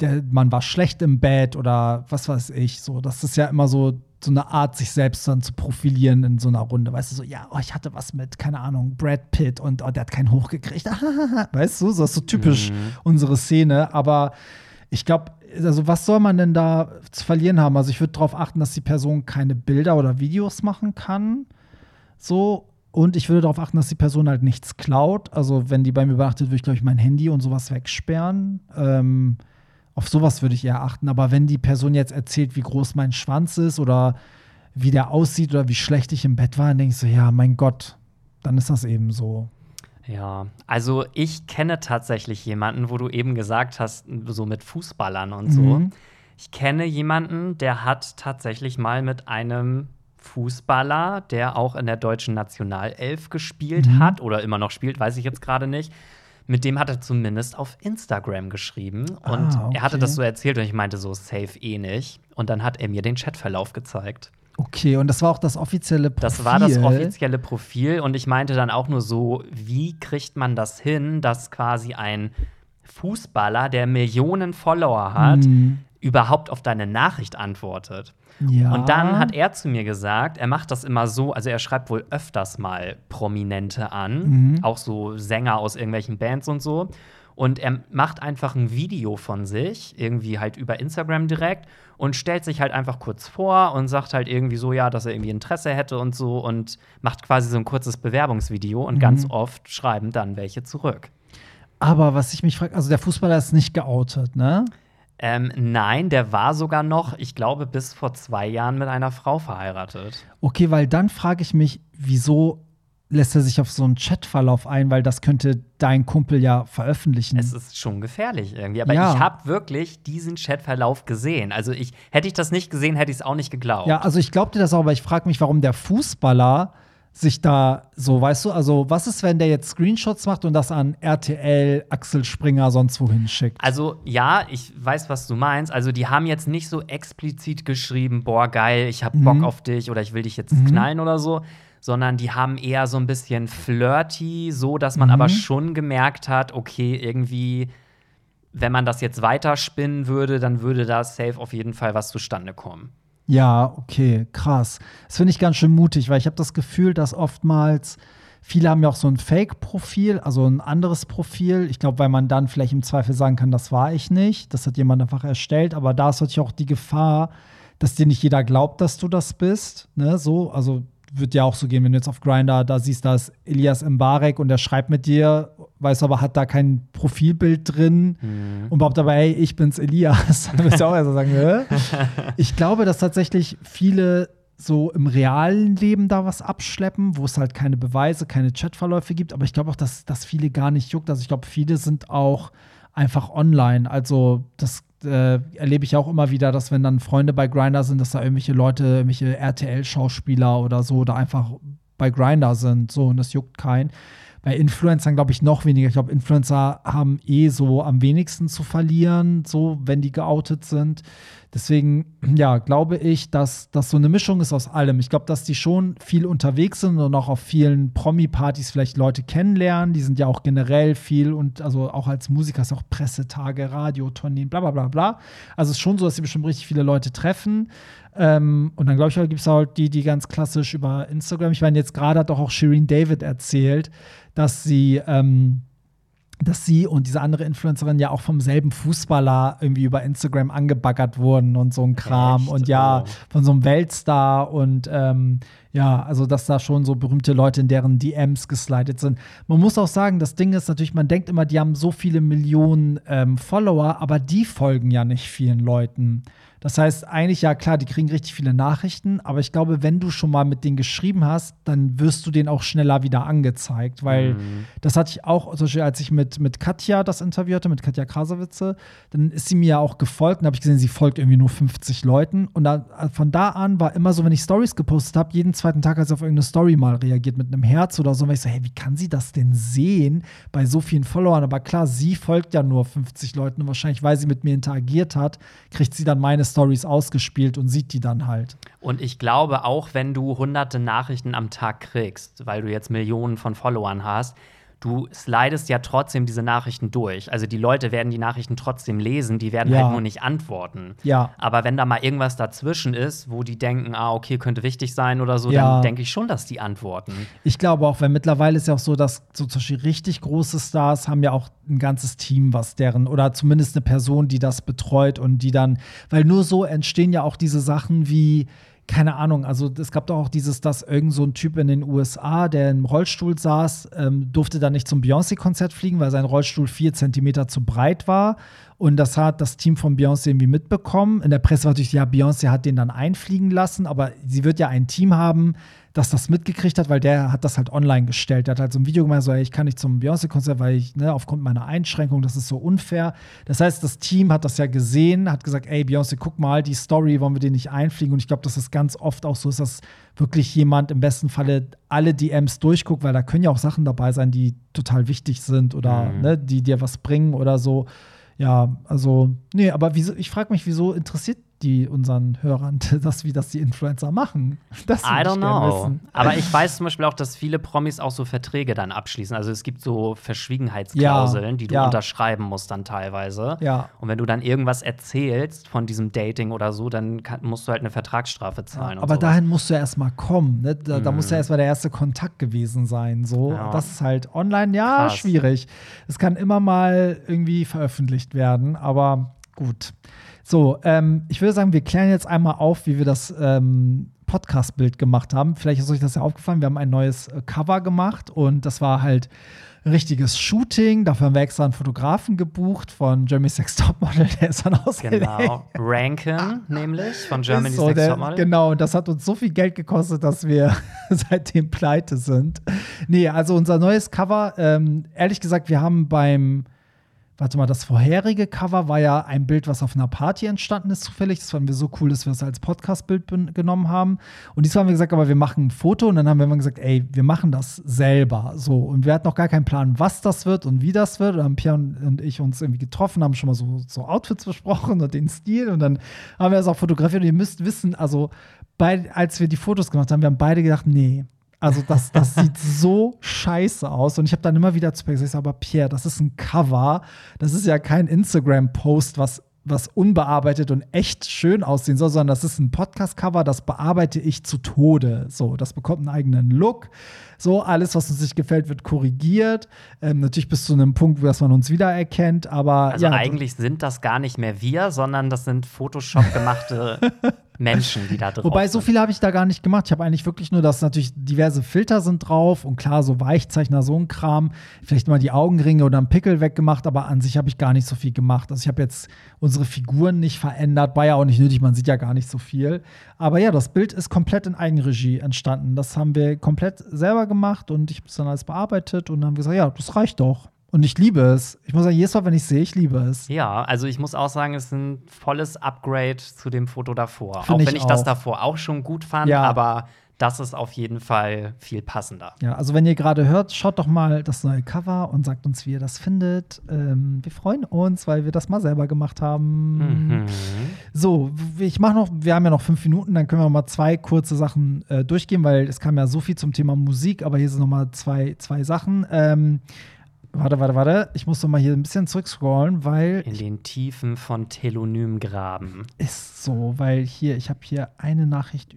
der, man war schlecht im Bett oder was weiß ich. So, das ist ja immer so so eine Art, sich selbst dann zu profilieren in so einer Runde. Weißt du, so, ja, oh, ich hatte was mit, keine Ahnung, Brad Pitt und oh, der hat keinen hochgekriegt. weißt du, so ist so typisch unsere Szene. Aber ich glaube, also was soll man denn da zu verlieren haben? Also ich würde darauf achten, dass die Person keine Bilder oder Videos machen kann. So. Und ich würde darauf achten, dass die Person halt nichts klaut. Also wenn die bei mir übernachtet, würde ich, glaube ich, mein Handy und sowas wegsperren. Ähm, auf sowas würde ich eher achten. Aber wenn die Person jetzt erzählt, wie groß mein Schwanz ist oder wie der aussieht oder wie schlecht ich im Bett war, dann denke ich so, ja, mein Gott, dann ist das eben so. Ja, also ich kenne tatsächlich jemanden, wo du eben gesagt hast, so mit Fußballern und so. Mhm. Ich kenne jemanden, der hat tatsächlich mal mit einem Fußballer, der auch in der deutschen Nationalelf gespielt Mhm. hat oder immer noch spielt, weiß ich jetzt gerade nicht. Mit dem hat er zumindest auf Instagram geschrieben und Ah, er hatte okay. das so erzählt und ich meinte so safe eh nicht und dann hat er mir den Chatverlauf gezeigt. Okay, und das war auch das offizielle Profil. Das war das offizielle Profil und ich meinte dann auch nur so, wie kriegt man das hin, dass quasi ein Fußballer, der Millionen Follower hat, Mhm. überhaupt auf deine Nachricht antwortet. Ja. Und dann hat er zu mir gesagt, er macht das immer so, also er schreibt wohl öfters mal Prominente an, Mhm. auch so Sänger aus irgendwelchen Bands und so. Und er macht einfach ein Video von sich, irgendwie halt über Instagram direkt und stellt sich halt einfach kurz vor und sagt halt irgendwie so, ja, dass er irgendwie Interesse hätte und so und macht quasi so ein kurzes Bewerbungsvideo und ganz oft schreiben dann welche zurück. Aber was ich mich frage, also der Fußballer ist nicht geoutet, ne? Ähm, nein, der war sogar noch, ich glaube, bis vor zwei Jahren mit einer Frau verheiratet. Okay, weil dann frage ich mich, wieso lässt er sich auf so einen Chatverlauf ein, weil das könnte dein Kumpel ja veröffentlichen. Es ist schon gefährlich irgendwie. Aber Ja. ich habe wirklich diesen Chatverlauf gesehen. Also ich hätte ich das nicht gesehen, hätte ich es auch nicht geglaubt. ja, also ich glaube dir das auch, aber ich frage mich, warum der Fußballer sich da so, weißt du, also was ist, wenn der jetzt Screenshots macht und das an RTL, Axel Springer, sonst wohin schickt? Also ja, ich weiß, was du meinst. Also die haben jetzt nicht so explizit geschrieben, boah, geil, ich hab Mhm. Bock auf dich oder ich will dich jetzt knallen oder so, sondern die haben eher so ein bisschen flirty, so dass man Mhm. aber schon gemerkt hat, okay, irgendwie, wenn man das jetzt weiterspinnen würde, dann würde da safe auf jeden Fall was zustande kommen. Ja, okay, krass. Das finde ich ganz schön mutig, weil ich habe das Gefühl, dass oftmals viele haben ja auch so ein Fake-Profil, also ein anderes Profil. Ich glaube, weil man dann vielleicht im Zweifel sagen kann, das war ich nicht. Das hat jemand einfach erstellt. Aber da ist natürlich auch die Gefahr, dass dir nicht jeder glaubt, dass du das bist. Ne? So, also wird ja auch so gehen, wenn du jetzt auf Grinder da siehst, da ist Elias Mbarek und der schreibt mit dir, weiß aber, hat da kein Profilbild drin und behauptet aber, hey, ich bin's Elias. Dann wirst du auch erst sagen, Hä? Ich glaube, dass tatsächlich viele so im realen Leben da was abschleppen, wo es halt keine Beweise, keine Chatverläufe gibt. Aber ich glaube auch, dass, dass viele gar nicht juckt. Also ich glaube, viele sind auch einfach online. Also das äh, erlebe ich auch immer wieder, dass wenn dann Freunde bei Grinder sind, dass da irgendwelche Leute, irgendwelche RTL-Schauspieler oder so da einfach bei Grinder sind. So, und das juckt keinen. Bei Influencern glaube ich noch weniger. Ich glaube, Influencer haben eh so am wenigsten zu verlieren, so wenn die geoutet sind. Deswegen, ja, glaube ich, dass das so eine Mischung ist aus allem. Ich glaube, dass die schon viel unterwegs sind und auch auf vielen Promi-Partys vielleicht Leute kennenlernen. Die sind ja auch generell viel und also auch als Musiker ist auch Pressetage, Radiotourneen, bla bla bla bla. Also es ist schon so, dass sie bestimmt richtig viele Leute treffen. Ähm, und dann glaube ich, gibt es halt die, die ganz klassisch über Instagram. Ich meine, jetzt gerade hat doch auch Shireen David erzählt, dass sie, ähm, dass sie und diese andere Influencerin ja auch vom selben Fußballer irgendwie über Instagram angebaggert wurden und so ein Kram. Echt? Und ja, Oh. von so einem Weltstar und ähm, ja, also dass da schon so berühmte Leute in deren DMs geslidet sind. Man muss auch sagen, das Ding ist natürlich, man denkt immer, die haben so viele Millionen ähm, Follower, aber die folgen ja nicht vielen Leuten. Das heißt, eigentlich, ja klar, die kriegen richtig viele Nachrichten, aber ich glaube, wenn du schon mal mit denen geschrieben hast, dann wirst du denen auch schneller wieder angezeigt, weil das hatte ich auch, zum Beispiel, als ich mit, mit Katja das Interview hatte, mit Katja Krasowitze, dann ist sie mir ja auch gefolgt und habe ich gesehen, sie folgt irgendwie nur 50 Leuten und da, von da an war immer so, wenn ich Stories gepostet habe, jeden zweiten Tag hat sie auf irgendeine Story mal reagiert mit einem Herz oder so, weil ich so, hey, wie kann sie das denn sehen bei so vielen Followern? Aber klar, sie folgt ja nur 50 Leuten und wahrscheinlich, weil sie mit mir interagiert hat, kriegt sie dann meine Stories ausgespielt und sieht die dann halt. Und ich glaube, auch wenn du hunderte Nachrichten am Tag kriegst, weil du jetzt Millionen von Followern hast, du slidest ja trotzdem diese Nachrichten durch. Also die Leute werden die Nachrichten trotzdem lesen, die werden Ja. halt nur nicht antworten. Ja. Aber wenn da mal irgendwas dazwischen ist, wo die denken, ah, okay, könnte wichtig sein oder so, Ja. dann denke ich schon, dass die antworten. Ich glaube auch, weil mittlerweile ist ja auch so, dass so zum Beispiel richtig große Stars haben ja auch ein ganzes Team, was deren, oder zumindest eine Person, die das betreut und die dann, weil nur so entstehen ja auch diese Sachen wie, keine Ahnung, also es gab doch auch dieses, dass irgend so ein Typ in den USA, der im Rollstuhl saß, ähm, durfte dann nicht zum Beyoncé-Konzert fliegen, weil sein Rollstuhl vier Zentimeter zu breit war. Und das hat das Team von Beyoncé irgendwie mitbekommen. In der Presse war natürlich, ja, Beyoncé hat den dann einfliegen lassen, aber sie wird ja ein Team haben, das das mitgekriegt hat, weil der hat das halt online gestellt. Der hat halt so ein Video gemacht, so, ey, ich kann nicht zum Beyoncé-Konzert, weil ich, ne, aufgrund meiner Einschränkung, das ist so unfair. Das heißt, das Team hat das ja gesehen, hat gesagt, ey, Beyoncé, guck mal, die Story, wollen wir den nicht einfliegen? Und ich glaube, dass das ganz oft auch so ist, dass wirklich jemand im besten Falle alle DMs durchguckt, weil da können ja auch Sachen dabei sein, die total wichtig sind oder ne, die dir was bringen oder so. Ja, also, nee, aber wieso, ich frage mich, wieso interessiert die unseren Hörern, das, wie das die Influencer machen. Das I don't know. Aber ich weiß zum Beispiel auch, dass viele Promis auch so Verträge dann abschließen. Also es gibt so Verschwiegenheitsklauseln, Ja, die du ja. unterschreiben musst dann teilweise. Ja. Und wenn du dann irgendwas erzählst von diesem Dating oder so, dann kann, musst du halt eine Vertragsstrafe zahlen. Aber sowas. dahin musst du ja erstmal kommen. Ne? Da, da muss ja erstmal der erste Kontakt gewesen sein. So. Das ist halt online, ja, Krass. schwierig. Es kann immer mal irgendwie veröffentlicht werden, aber gut. So, ähm, ich würde sagen, wir klären jetzt einmal auf, wie wir das ähm, Podcast-Bild gemacht haben. Vielleicht ist euch das ja aufgefallen. Wir haben ein neues äh, Cover gemacht und das war halt ein richtiges Shooting. Dafür haben wir extra einen Fotografen gebucht von Jeremy Sex Topmodel. Der ist dann aus LA. Genau. Rankin, nämlich, von Germany's so, Next Topmodel. Genau, und das hat uns so viel Geld gekostet, dass wir seitdem pleite sind. Nee, also unser neues Cover, ähm, ehrlich gesagt, wir haben beim, warte mal, das vorherige Cover war ja ein Bild, was auf einer Party entstanden ist, zufällig. Das fanden wir so cool, dass wir es als Podcast-Bild genommen haben. Und diesmal haben wir gesagt, aber wir machen ein Foto und dann haben wir immer gesagt, ey, wir machen das selber. So, und wir hatten noch gar keinen Plan, was das wird und wie das wird. Und dann haben Pierre und und ich uns irgendwie getroffen, haben schon mal so, so Outfits besprochen und den Stil. Und dann haben wir das auch fotografiert. Und ihr müsst wissen, also, bei, als wir die Fotos gemacht haben, wir haben beide gedacht, nee, also das, das sieht so scheiße aus. Und ich habe dann immer wieder zu Pierre gesagt, aber Pierre, das ist ein Cover. Das ist ja kein Instagram-Post, was, was unbearbeitet und echt schön aussehen soll, sondern das ist ein Podcast-Cover, das bearbeite ich zu Tode. So, das bekommt einen eigenen Look. So, alles, was uns nicht gefällt, wird korrigiert. Ähm, natürlich bis zu einem Punkt, wo dass man uns wiedererkennt, aber Also ja, eigentlich sind das gar nicht mehr wir, sondern das sind Photoshop gemachte Menschen, die da drauf Wobei, so viel habe ich da gar nicht gemacht. Ich habe eigentlich wirklich nur, dass natürlich diverse Filter sind drauf und klar, so Weichzeichner, so ein Kram. Vielleicht mal die Augenringe oder einen Pickel weggemacht, aber an sich habe ich gar nicht so viel gemacht. Also ich habe jetzt unsere Figuren nicht verändert, war ja auch nicht nötig, man sieht ja gar nicht so viel. Aber ja, das Bild ist komplett in Eigenregie entstanden. Das haben wir komplett selber gemacht und ich habe es dann alles bearbeitet und dann haben wir gesagt, ja, das reicht doch. Und ich liebe es. Ich muss sagen, jedes Mal, wenn ich sehe, ich liebe es. Ja, also ich muss auch sagen, es ist ein volles Upgrade zu dem Foto davor. Find auch ich wenn ich das auch. davor auch schon gut fand, Ja. aber das ist auf jeden Fall viel passender. Ja, also wenn ihr gerade hört, schaut doch mal das neue Cover und sagt uns, wie ihr das findet. Ähm, wir freuen uns, weil wir das mal selber gemacht haben. Mhm. So, ich mache noch, wir haben ja noch fünf Minuten, dann können wir mal zwei kurze Sachen äh, durchgehen, weil es kam ja so viel zum Thema Musik, aber hier sind noch mal zwei, zwei Sachen. Ähm, warte, warte, warte. Ich muss noch mal hier ein bisschen zurückscrollen, weil In den Tiefen von Telonym graben. ist so, weil hier, ich habe hier eine Nachricht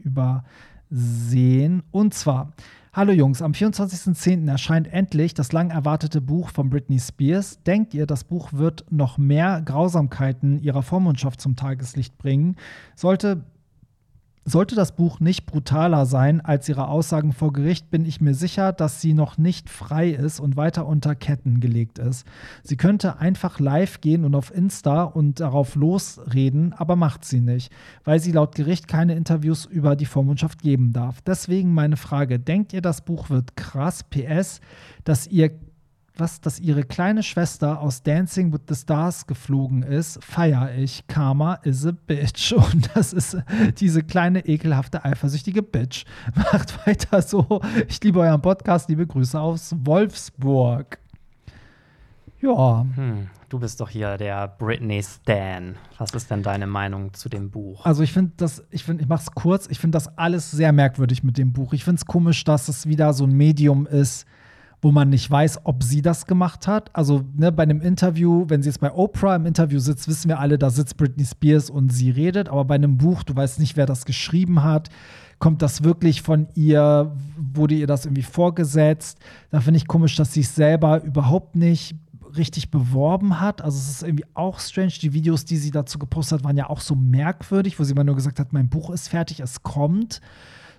übersehen. Und zwar, hallo Jungs, am 24.10. erscheint endlich das lang erwartete Buch von Britney Spears. Denkt ihr, das Buch wird noch mehr Grausamkeiten ihrer Vormundschaft zum Tageslicht bringen? Sollte sollte das Buch nicht brutaler sein als ihre Aussagen vor Gericht, bin ich mir sicher, dass sie noch nicht frei ist und weiter unter Ketten gelegt ist. Sie könnte einfach live gehen und auf Insta und darauf losreden, aber macht sie nicht, weil sie laut Gericht keine Interviews über die Vormundschaft geben darf. Deswegen meine Frage: Denkt ihr, das Buch wird krass? PS, dass ihr was, dass ihre kleine Schwester aus Dancing with the Stars geflogen ist, feier ich. Karma is a bitch. Und das ist diese kleine, ekelhafte, eifersüchtige Bitch. Macht weiter so. Ich liebe euren Podcast. Liebe Grüße aus Wolfsburg. Ja, Hm, du bist doch hier der Britney Stan. Was ist denn deine Meinung zu dem Buch? also ich finde das, ich finde, ich mach's kurz, ich finde das alles sehr merkwürdig mit dem Buch. Ich finde es komisch, dass es wieder so ein Medium ist, wo man nicht weiß, ob sie das gemacht hat. Also ne, bei einem Interview, wenn sie jetzt bei Oprah im Interview sitzt, wissen wir alle, da sitzt Britney Spears und sie redet. Aber bei einem Buch, du weißt nicht, wer das geschrieben hat. Kommt das wirklich von ihr? Wurde ihr das irgendwie vorgesetzt? Da finde ich komisch, dass sie es selber überhaupt nicht richtig beworben hat. Also es ist irgendwie auch strange. Die Videos, die sie dazu gepostet hat, waren ja auch so merkwürdig, wo sie mal nur gesagt hat, mein Buch ist fertig, es kommt.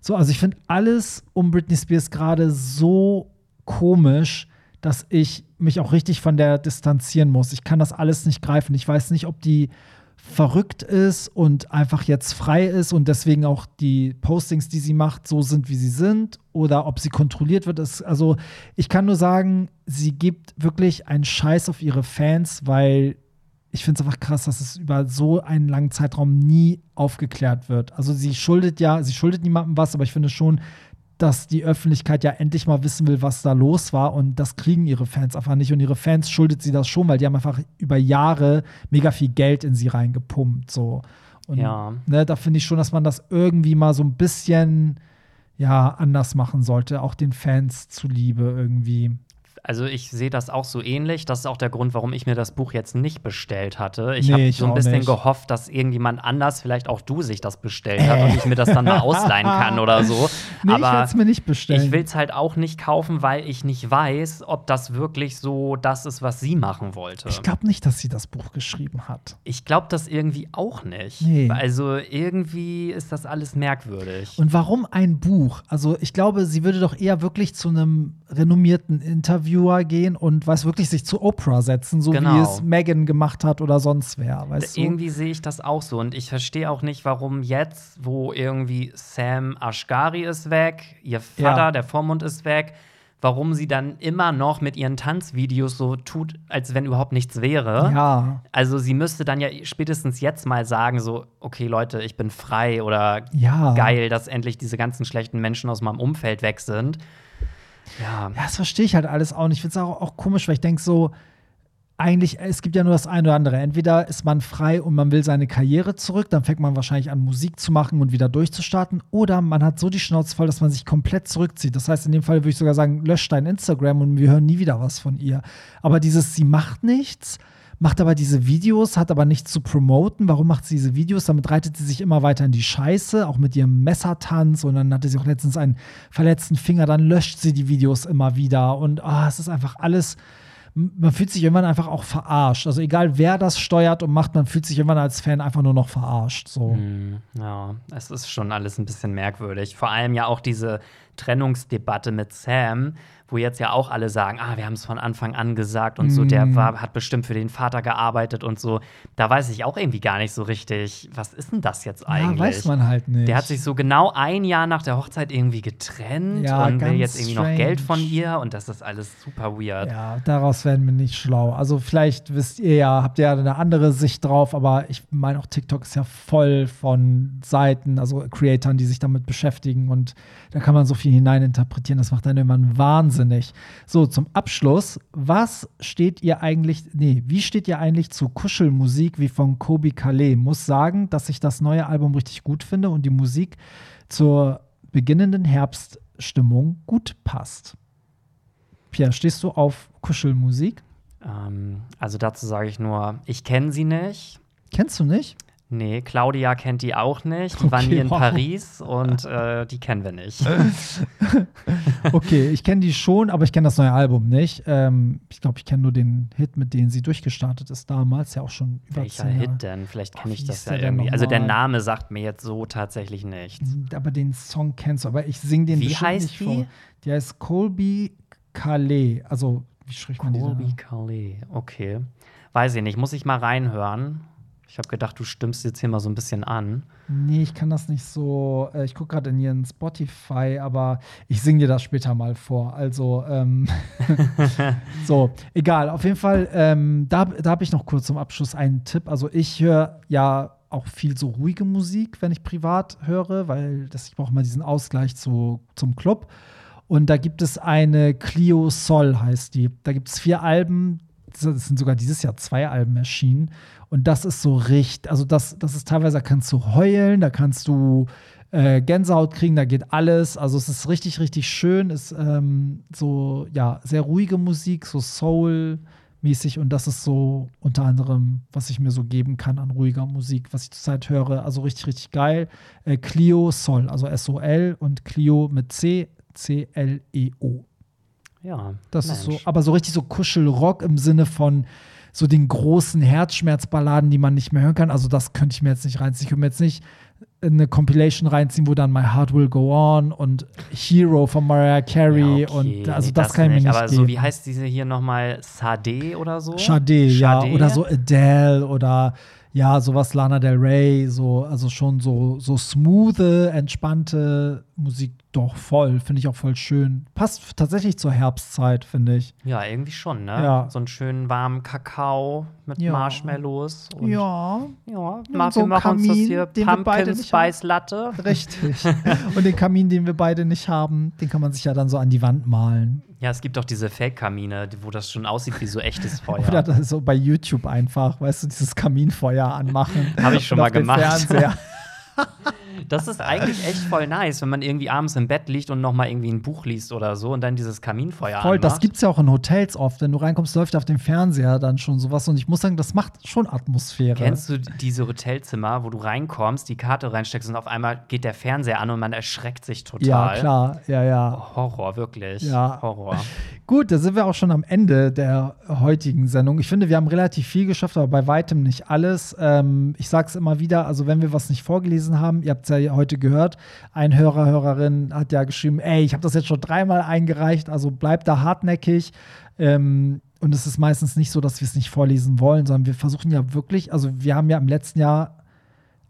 So, also ich finde alles um Britney Spears gerade so komisch, dass ich mich auch richtig von der distanzieren muss. Ich kann das alles nicht greifen. Ich weiß nicht, ob die verrückt ist und einfach jetzt frei ist und deswegen auch die Postings, die sie macht, so sind, wie sie sind oder ob sie kontrolliert wird. Ist, also ich kann nur sagen, sie gibt wirklich einen Scheiß auf ihre Fans, weil ich finde es einfach krass, dass es über so einen langen Zeitraum nie aufgeklärt wird. Also sie schuldet ja, sie schuldet niemandem was, aber ich finde schon, dass die Öffentlichkeit ja endlich mal wissen will, was da los war. Und das kriegen ihre Fans einfach nicht. Und ihre Fans schuldet sie das schon, weil die haben einfach über Jahre mega viel Geld in sie reingepumpt. So. Und, Ja. Ne, da finde ich schon, dass man das irgendwie mal so ein bisschen ja, anders machen sollte, auch den Fans zuliebe irgendwie. Also ich sehe das auch so ähnlich. Das ist auch der Grund, warum ich mir das Buch jetzt nicht bestellt hatte. Ich Nee, habe ich so ein bisschen nicht. gehofft, dass irgendjemand anders, vielleicht auch du, sich das bestellt hat und ich mir das dann mal ausleihen kann oder so. Nee, ich werde Aber es mir nicht bestellen. ich will es halt auch nicht kaufen, weil ich nicht weiß, ob das wirklich so das ist, was sie machen wollte. Ich glaube nicht, dass sie das Buch geschrieben hat. Ich glaube das irgendwie auch nicht. Nee. Also irgendwie ist das alles merkwürdig. Und warum ein Buch? Also ich glaube, sie würde doch eher wirklich zu einem renommierten Interviewer gehen und weiß wirklich sich zu Oprah setzen, so Genau. wie es Megan gemacht hat oder sonst wer, weißt du? Irgendwie sehe ich das auch so und ich verstehe auch nicht, warum jetzt, wo irgendwie Sam Ashgari ist weg, ihr Vater, Ja. der Vormund ist weg, warum sie dann immer noch mit ihren Tanzvideos so tut, als wenn überhaupt nichts wäre. Ja, Also sie müsste dann ja spätestens jetzt mal sagen, so, okay Leute, ich bin frei oder ja. geil, dass endlich diese ganzen schlechten Menschen aus meinem Umfeld weg sind. Ja, Ja, das verstehe ich halt alles auch nicht. Ich finde es auch, auch komisch, weil ich denke so, eigentlich, es gibt ja nur das eine oder andere. Entweder ist man frei und man will seine Karriere zurück, dann fängt man wahrscheinlich an, Musik zu machen und wieder durchzustarten. Oder man hat so die Schnauze voll, dass man sich komplett zurückzieht. Das heißt, in dem Fall würde ich sogar sagen, löscht dein Instagram und wir hören nie wieder was von ihr. Aber dieses, sie macht nichts, macht aber diese Videos, hat aber nichts zu promoten. Warum macht sie diese Videos? Damit reitet sie sich immer weiter in die Scheiße, auch mit ihrem Messertanz. Und dann hatte sie auch letztens einen verletzten Finger, dann löscht sie die Videos immer wieder. Und ah, es ist einfach alles. Man fühlt sich irgendwann einfach auch verarscht. Also egal wer das steuert und macht, man fühlt sich irgendwann als Fan einfach nur noch verarscht. So. Hm, ja, es ist schon alles ein bisschen merkwürdig. Vor allem ja auch diese Trennungsdebatte mit Sam, wo jetzt ja auch alle sagen, ah, wir haben es von Anfang an gesagt und so, der war, hat bestimmt für den Vater gearbeitet und so. Da weiß ich auch irgendwie gar nicht so richtig, was ist denn das jetzt eigentlich? Ja, weiß man halt nicht. Der hat sich so genau ein Jahr nach der Hochzeit irgendwie getrennt Ja, und will jetzt irgendwie noch strange. Geld von ihr und das ist alles super weird. Ja, daraus werden wir nicht schlau. Also vielleicht wisst ihr ja, habt ihr ja eine andere Sicht drauf, aber ich meine auch TikTok ist ja voll von Seiten, also Creatoren, die sich damit beschäftigen und da kann man so viel hineininterpretieren. Das macht dann irgendwann wahnsinnig. So, zum Abschluss, was steht ihr eigentlich, nee, wie steht ihr eigentlich zu Kuschelmusik wie von Kobi Calais? Muss sagen, dass ich das neue Album richtig gut finde und die Musik zur beginnenden Herbststimmung gut passt. Pierre, stehst du auf Kuschelmusik? Ähm, also dazu sage ich nur, ich kenne sie nicht. Kennst du nicht? Nee, Claudia kennt die auch nicht. Die waren Okay, hier in wow. Paris und äh, die kennen wir nicht. Okay, ich kenne die schon, aber ich kenne das neue Album nicht. Ähm, ich glaube, ich kenne nur den Hit, mit dem sie durchgestartet ist damals, ja auch schon über Welcher zehn. Hit denn? Vielleicht kenne ich das ja irgendwie. Also der? Name sagt mir jetzt so tatsächlich nichts. Aber den Song kennst du, aber ich singe den Wie bestimmt heißt nicht die? vor. Die heißt Colby Calais. Also, wie spricht man diese? Colby Calais, okay. Weiß ich nicht, muss ich mal reinhören. Ich habe gedacht, du stimmst jetzt hier mal so ein bisschen an. Nee, ich kann das nicht so. Äh, ich gucke gerade in ihren Spotify, aber ich singe dir das später mal vor. Also, ähm, so, egal. Auf jeden Fall, ähm, da, da habe ich noch kurz zum Abschluss einen Tipp. Also, ich höre ja auch viel so ruhige Musik, wenn ich privat höre, weil das, ich brauche mal diesen Ausgleich zu, zum Club. Und da gibt es eine Clio Sol, heißt die. Da gibt es vier Alben. Es sind sogar dieses Jahr zwei Alben erschienen. Und das ist so richtig, also das, das ist teilweise, da kannst du heulen, da kannst du äh, Gänsehaut kriegen, da geht alles. Also es ist richtig, richtig schön. Ist ähm, so, ja, sehr ruhige Musik, so Soul-mäßig. Und das ist so unter anderem, was ich mir so geben kann an ruhiger Musik, was ich zurzeit höre. Also richtig, richtig geil. Äh, Clio Sol, also S-O-L und Clio mit C, C-L-E-O. Ja. Das ist so, Mensch. aber so richtig so Kuschelrock im Sinne von so den großen Herzschmerzballaden, die man nicht mehr hören kann. Also das könnte ich mir jetzt nicht reinziehen. Ich könnte mir jetzt nicht eine Compilation reinziehen, wo dann My Heart Will Go On und Hero von Mariah Carey Ja, okay, und also nee, das, kann ich mir nicht Aber geben. so, wie heißt diese hier nochmal? Sade oder so? Sade, ja, oder so Adele oder ja, sowas Lana Del Rey, so also schon so so smooth, entspannte Musik doch voll, finde ich auch voll schön. Passt tatsächlich zur Herbstzeit, finde ich. Ja, irgendwie schon, ne? Ja. So einen schönen warmen Kakao mit Ja. Marshmallows. Und Ja, Ja, Martin, so wir machen uns das Kamin, hier Pumpkin Spice Latte. Richtig. Und den Kamin, den wir beide nicht haben, den kann man sich ja dann so an die Wand malen. Ja, es gibt auch diese Fake-Kamine, wo das schon aussieht wie so echtes Feuer. Oder das so bei YouTube einfach, weißt du, dieses Kaminfeuer anmachen. Hab ich schon mal gemacht. Das ist eigentlich echt voll nice, wenn man irgendwie abends im Bett liegt und noch mal irgendwie ein Buch liest oder so und dann dieses Kaminfeuer Voll, das anmacht. gibt's ja auch in Hotels oft. Wenn du reinkommst, läuft auf dem Fernseher dann schon sowas. Und ich muss sagen, das macht schon Atmosphäre. Kennst du diese Hotelzimmer, wo du reinkommst, die Karte reinsteckst und auf einmal geht der Fernseher an und man erschreckt sich total? Ja, klar, ja, ja. Horror, wirklich. Ja. Horror. Gut, da sind wir auch schon am Ende der heutigen Sendung. Ich finde, wir haben relativ viel geschafft, aber bei weitem nicht alles. Ähm, ich sage es immer wieder, also wenn wir was nicht vorgelesen haben, ihr habt es ja heute gehört, ein Hörer, Hörerin hat ja geschrieben, ey, ich habe das jetzt schon dreimal eingereicht, also bleibt da hartnäckig. Ähm, und es ist meistens nicht so, dass wir es nicht vorlesen wollen, sondern wir versuchen ja wirklich, also wir haben ja im letzten Jahr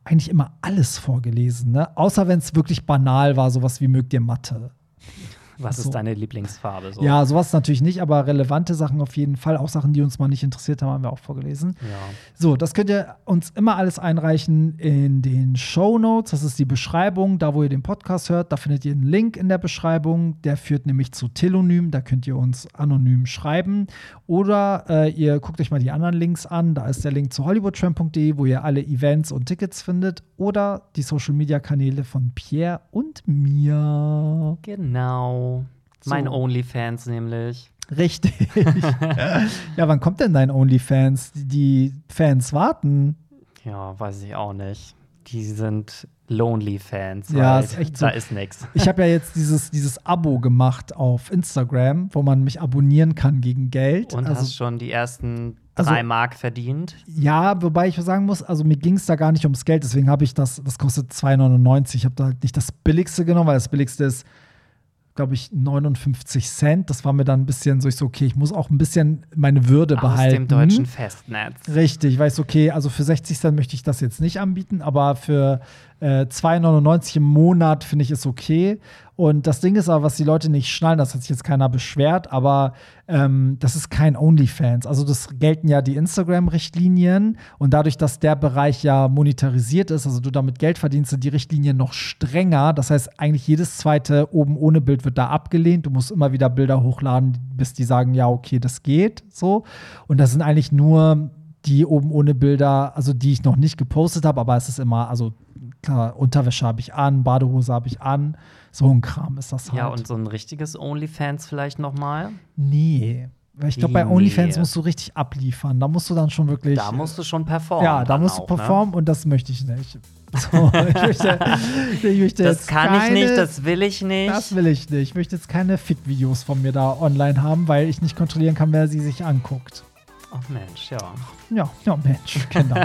eigentlich immer alles vorgelesen, ne? Außer wenn es wirklich banal war, sowas wie mögt ihr Mathe. Was so. ist deine Lieblingsfarbe? So? Ja, sowas natürlich nicht, aber relevante Sachen auf jeden Fall. Auch Sachen, die uns mal nicht interessiert haben, haben wir auch vorgelesen. Ja. So, das könnt ihr uns immer alles einreichen in den Show Notes. Das ist die Beschreibung, da wo ihr den Podcast hört. Da findet ihr einen Link in der Beschreibung. Der führt nämlich zu Telonym. Da könnt ihr uns anonym schreiben. Oder äh, ihr guckt euch mal die anderen Links an. Da ist der Link zu hollywoodtramp.de, wo ihr alle Events und Tickets findet. Oder die Social Media Kanäle von Pierre und mir. Genau. Mein So. OnlyFans nämlich. Richtig. ja, wann kommt denn dein OnlyFans? Die- Die Fans warten. Ja, weiß ich auch nicht. Die sind Lonely-Fans. Ja, weil ist echt Da so. ist nix. Ich habe ja jetzt dieses, dieses Abo gemacht auf Instagram, wo man mich abonnieren kann gegen Geld. Und also, hast schon die ersten Also- drei Mark verdient. ja, wobei ich sagen muss, also mir ging es da gar nicht ums Geld, deswegen habe ich das, das kostet 2,99. Ich habe da halt nicht das billigste genommen, weil das billigste ist, glaube ich, 59 Cent. Das war mir dann ein bisschen so, ich so, okay, ich muss auch ein bisschen meine Würde Aus behalten. dem deutschen Festnetz. Richtig, ich weiß, okay, also für 60 Cent möchte ich das jetzt nicht anbieten, aber für äh, 2,99 im Monat finde ich es okay. Und das Ding ist aber, was die Leute nicht schnallen, das hat sich jetzt keiner beschwert, aber ähm, das ist kein OnlyFans. Also das gelten ja die Instagram-Richtlinien und dadurch, dass der Bereich ja monetarisiert ist, also du damit Geld verdienst, sind die Richtlinien noch strenger. Das heißt, eigentlich jedes zweite oben ohne Bild wird da abgelehnt. Du musst immer wieder Bilder hochladen, bis die sagen, ja, okay, das geht so. Und das sind eigentlich nur die oben ohne Bilder, also die ich noch nicht gepostet habe, aber es ist immer, also klar, Unterwäsche habe ich an, Badehose habe ich an, so ein Kram ist das halt. Ja, und so ein richtiges OnlyFans vielleicht noch mal. nee. Weil ich glaube, bei Nee. OnlyFans musst du richtig abliefern. Da musst du dann schon wirklich. Da musst du schon performen. ja, da musst du ne? performen und das möchte ich nicht. So, ich möchte, ich möchte Das kann ich keine, nicht, das will ich nicht. Das will ich nicht. Ich möchte jetzt keine Fit-Videos von mir da online haben, weil ich nicht kontrollieren kann, wer sie sich anguckt. Ach Mensch, ja. Ja, ja, Mensch, genau.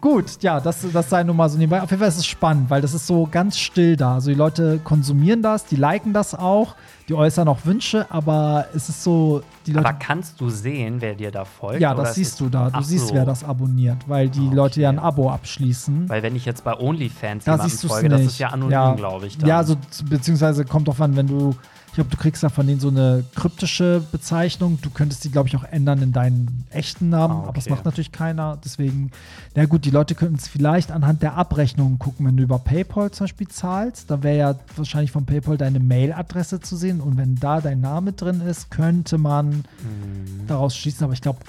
Gut, ja, das, das sei nun mal so nebenbei. Auf jeden Fall ist es spannend, weil das ist so ganz still da. Also die Leute konsumieren das, die liken das auch, die äußern auch Wünsche, aber es ist so, die Leute. Aber kannst du sehen, wer dir da folgt? ja, das siehst du da. Du siehst, so. wer das abonniert, weil die Ah, Leute ja ein okay. Abo abschließen. Weil wenn ich jetzt bei OnlyFans Da jemandem siehst du es folge, nicht. das ist ja anonym, glaube ich. Dann. Ja, so, beziehungsweise kommt drauf an, wenn du, glaube, du kriegst da von denen so eine kryptische Bezeichnung. Du könntest die, glaube ich, auch ändern in deinen echten Namen, Ah, aber das okay. macht natürlich keiner. Deswegen, na gut, die Leute könnten es vielleicht anhand der Abrechnungen gucken, wenn du über PayPal zum Beispiel zahlst. Da wäre ja wahrscheinlich von PayPal deine Mailadresse zu sehen und wenn da dein Name drin ist, könnte man Mhm. daraus schließen. Aber ich glaube,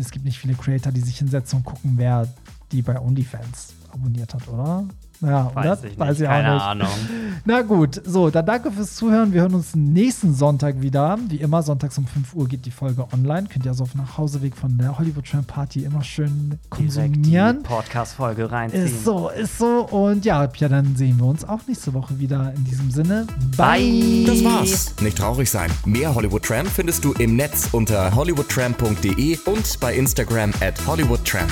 es gibt nicht viele Creator, die sich hinsetzen und gucken, wer die bei OnlyFans abonniert hat, oder? Ja, Weiß oder? ich nicht, Weiß ich auch keine nicht. Ahnung. Na gut, so, dann danke fürs Zuhören. Wir hören uns nächsten Sonntag wieder. Wie immer, sonntags um 5 Uhr geht die Folge online. Könnt ihr also auf dem Nachhauseweg von der Hollywood Tramp Party immer schön konsumieren. Podcast-Folge reinziehen. Ist so, ist so. Und ja, ja, dann sehen wir uns auch nächste Woche wieder. In diesem Sinne, Bye. Das war's. Nicht traurig sein. Mehr Hollywood Tramp findest du im Netz unter hollywoodtramp.de und bei Instagram at hollywoodtramp.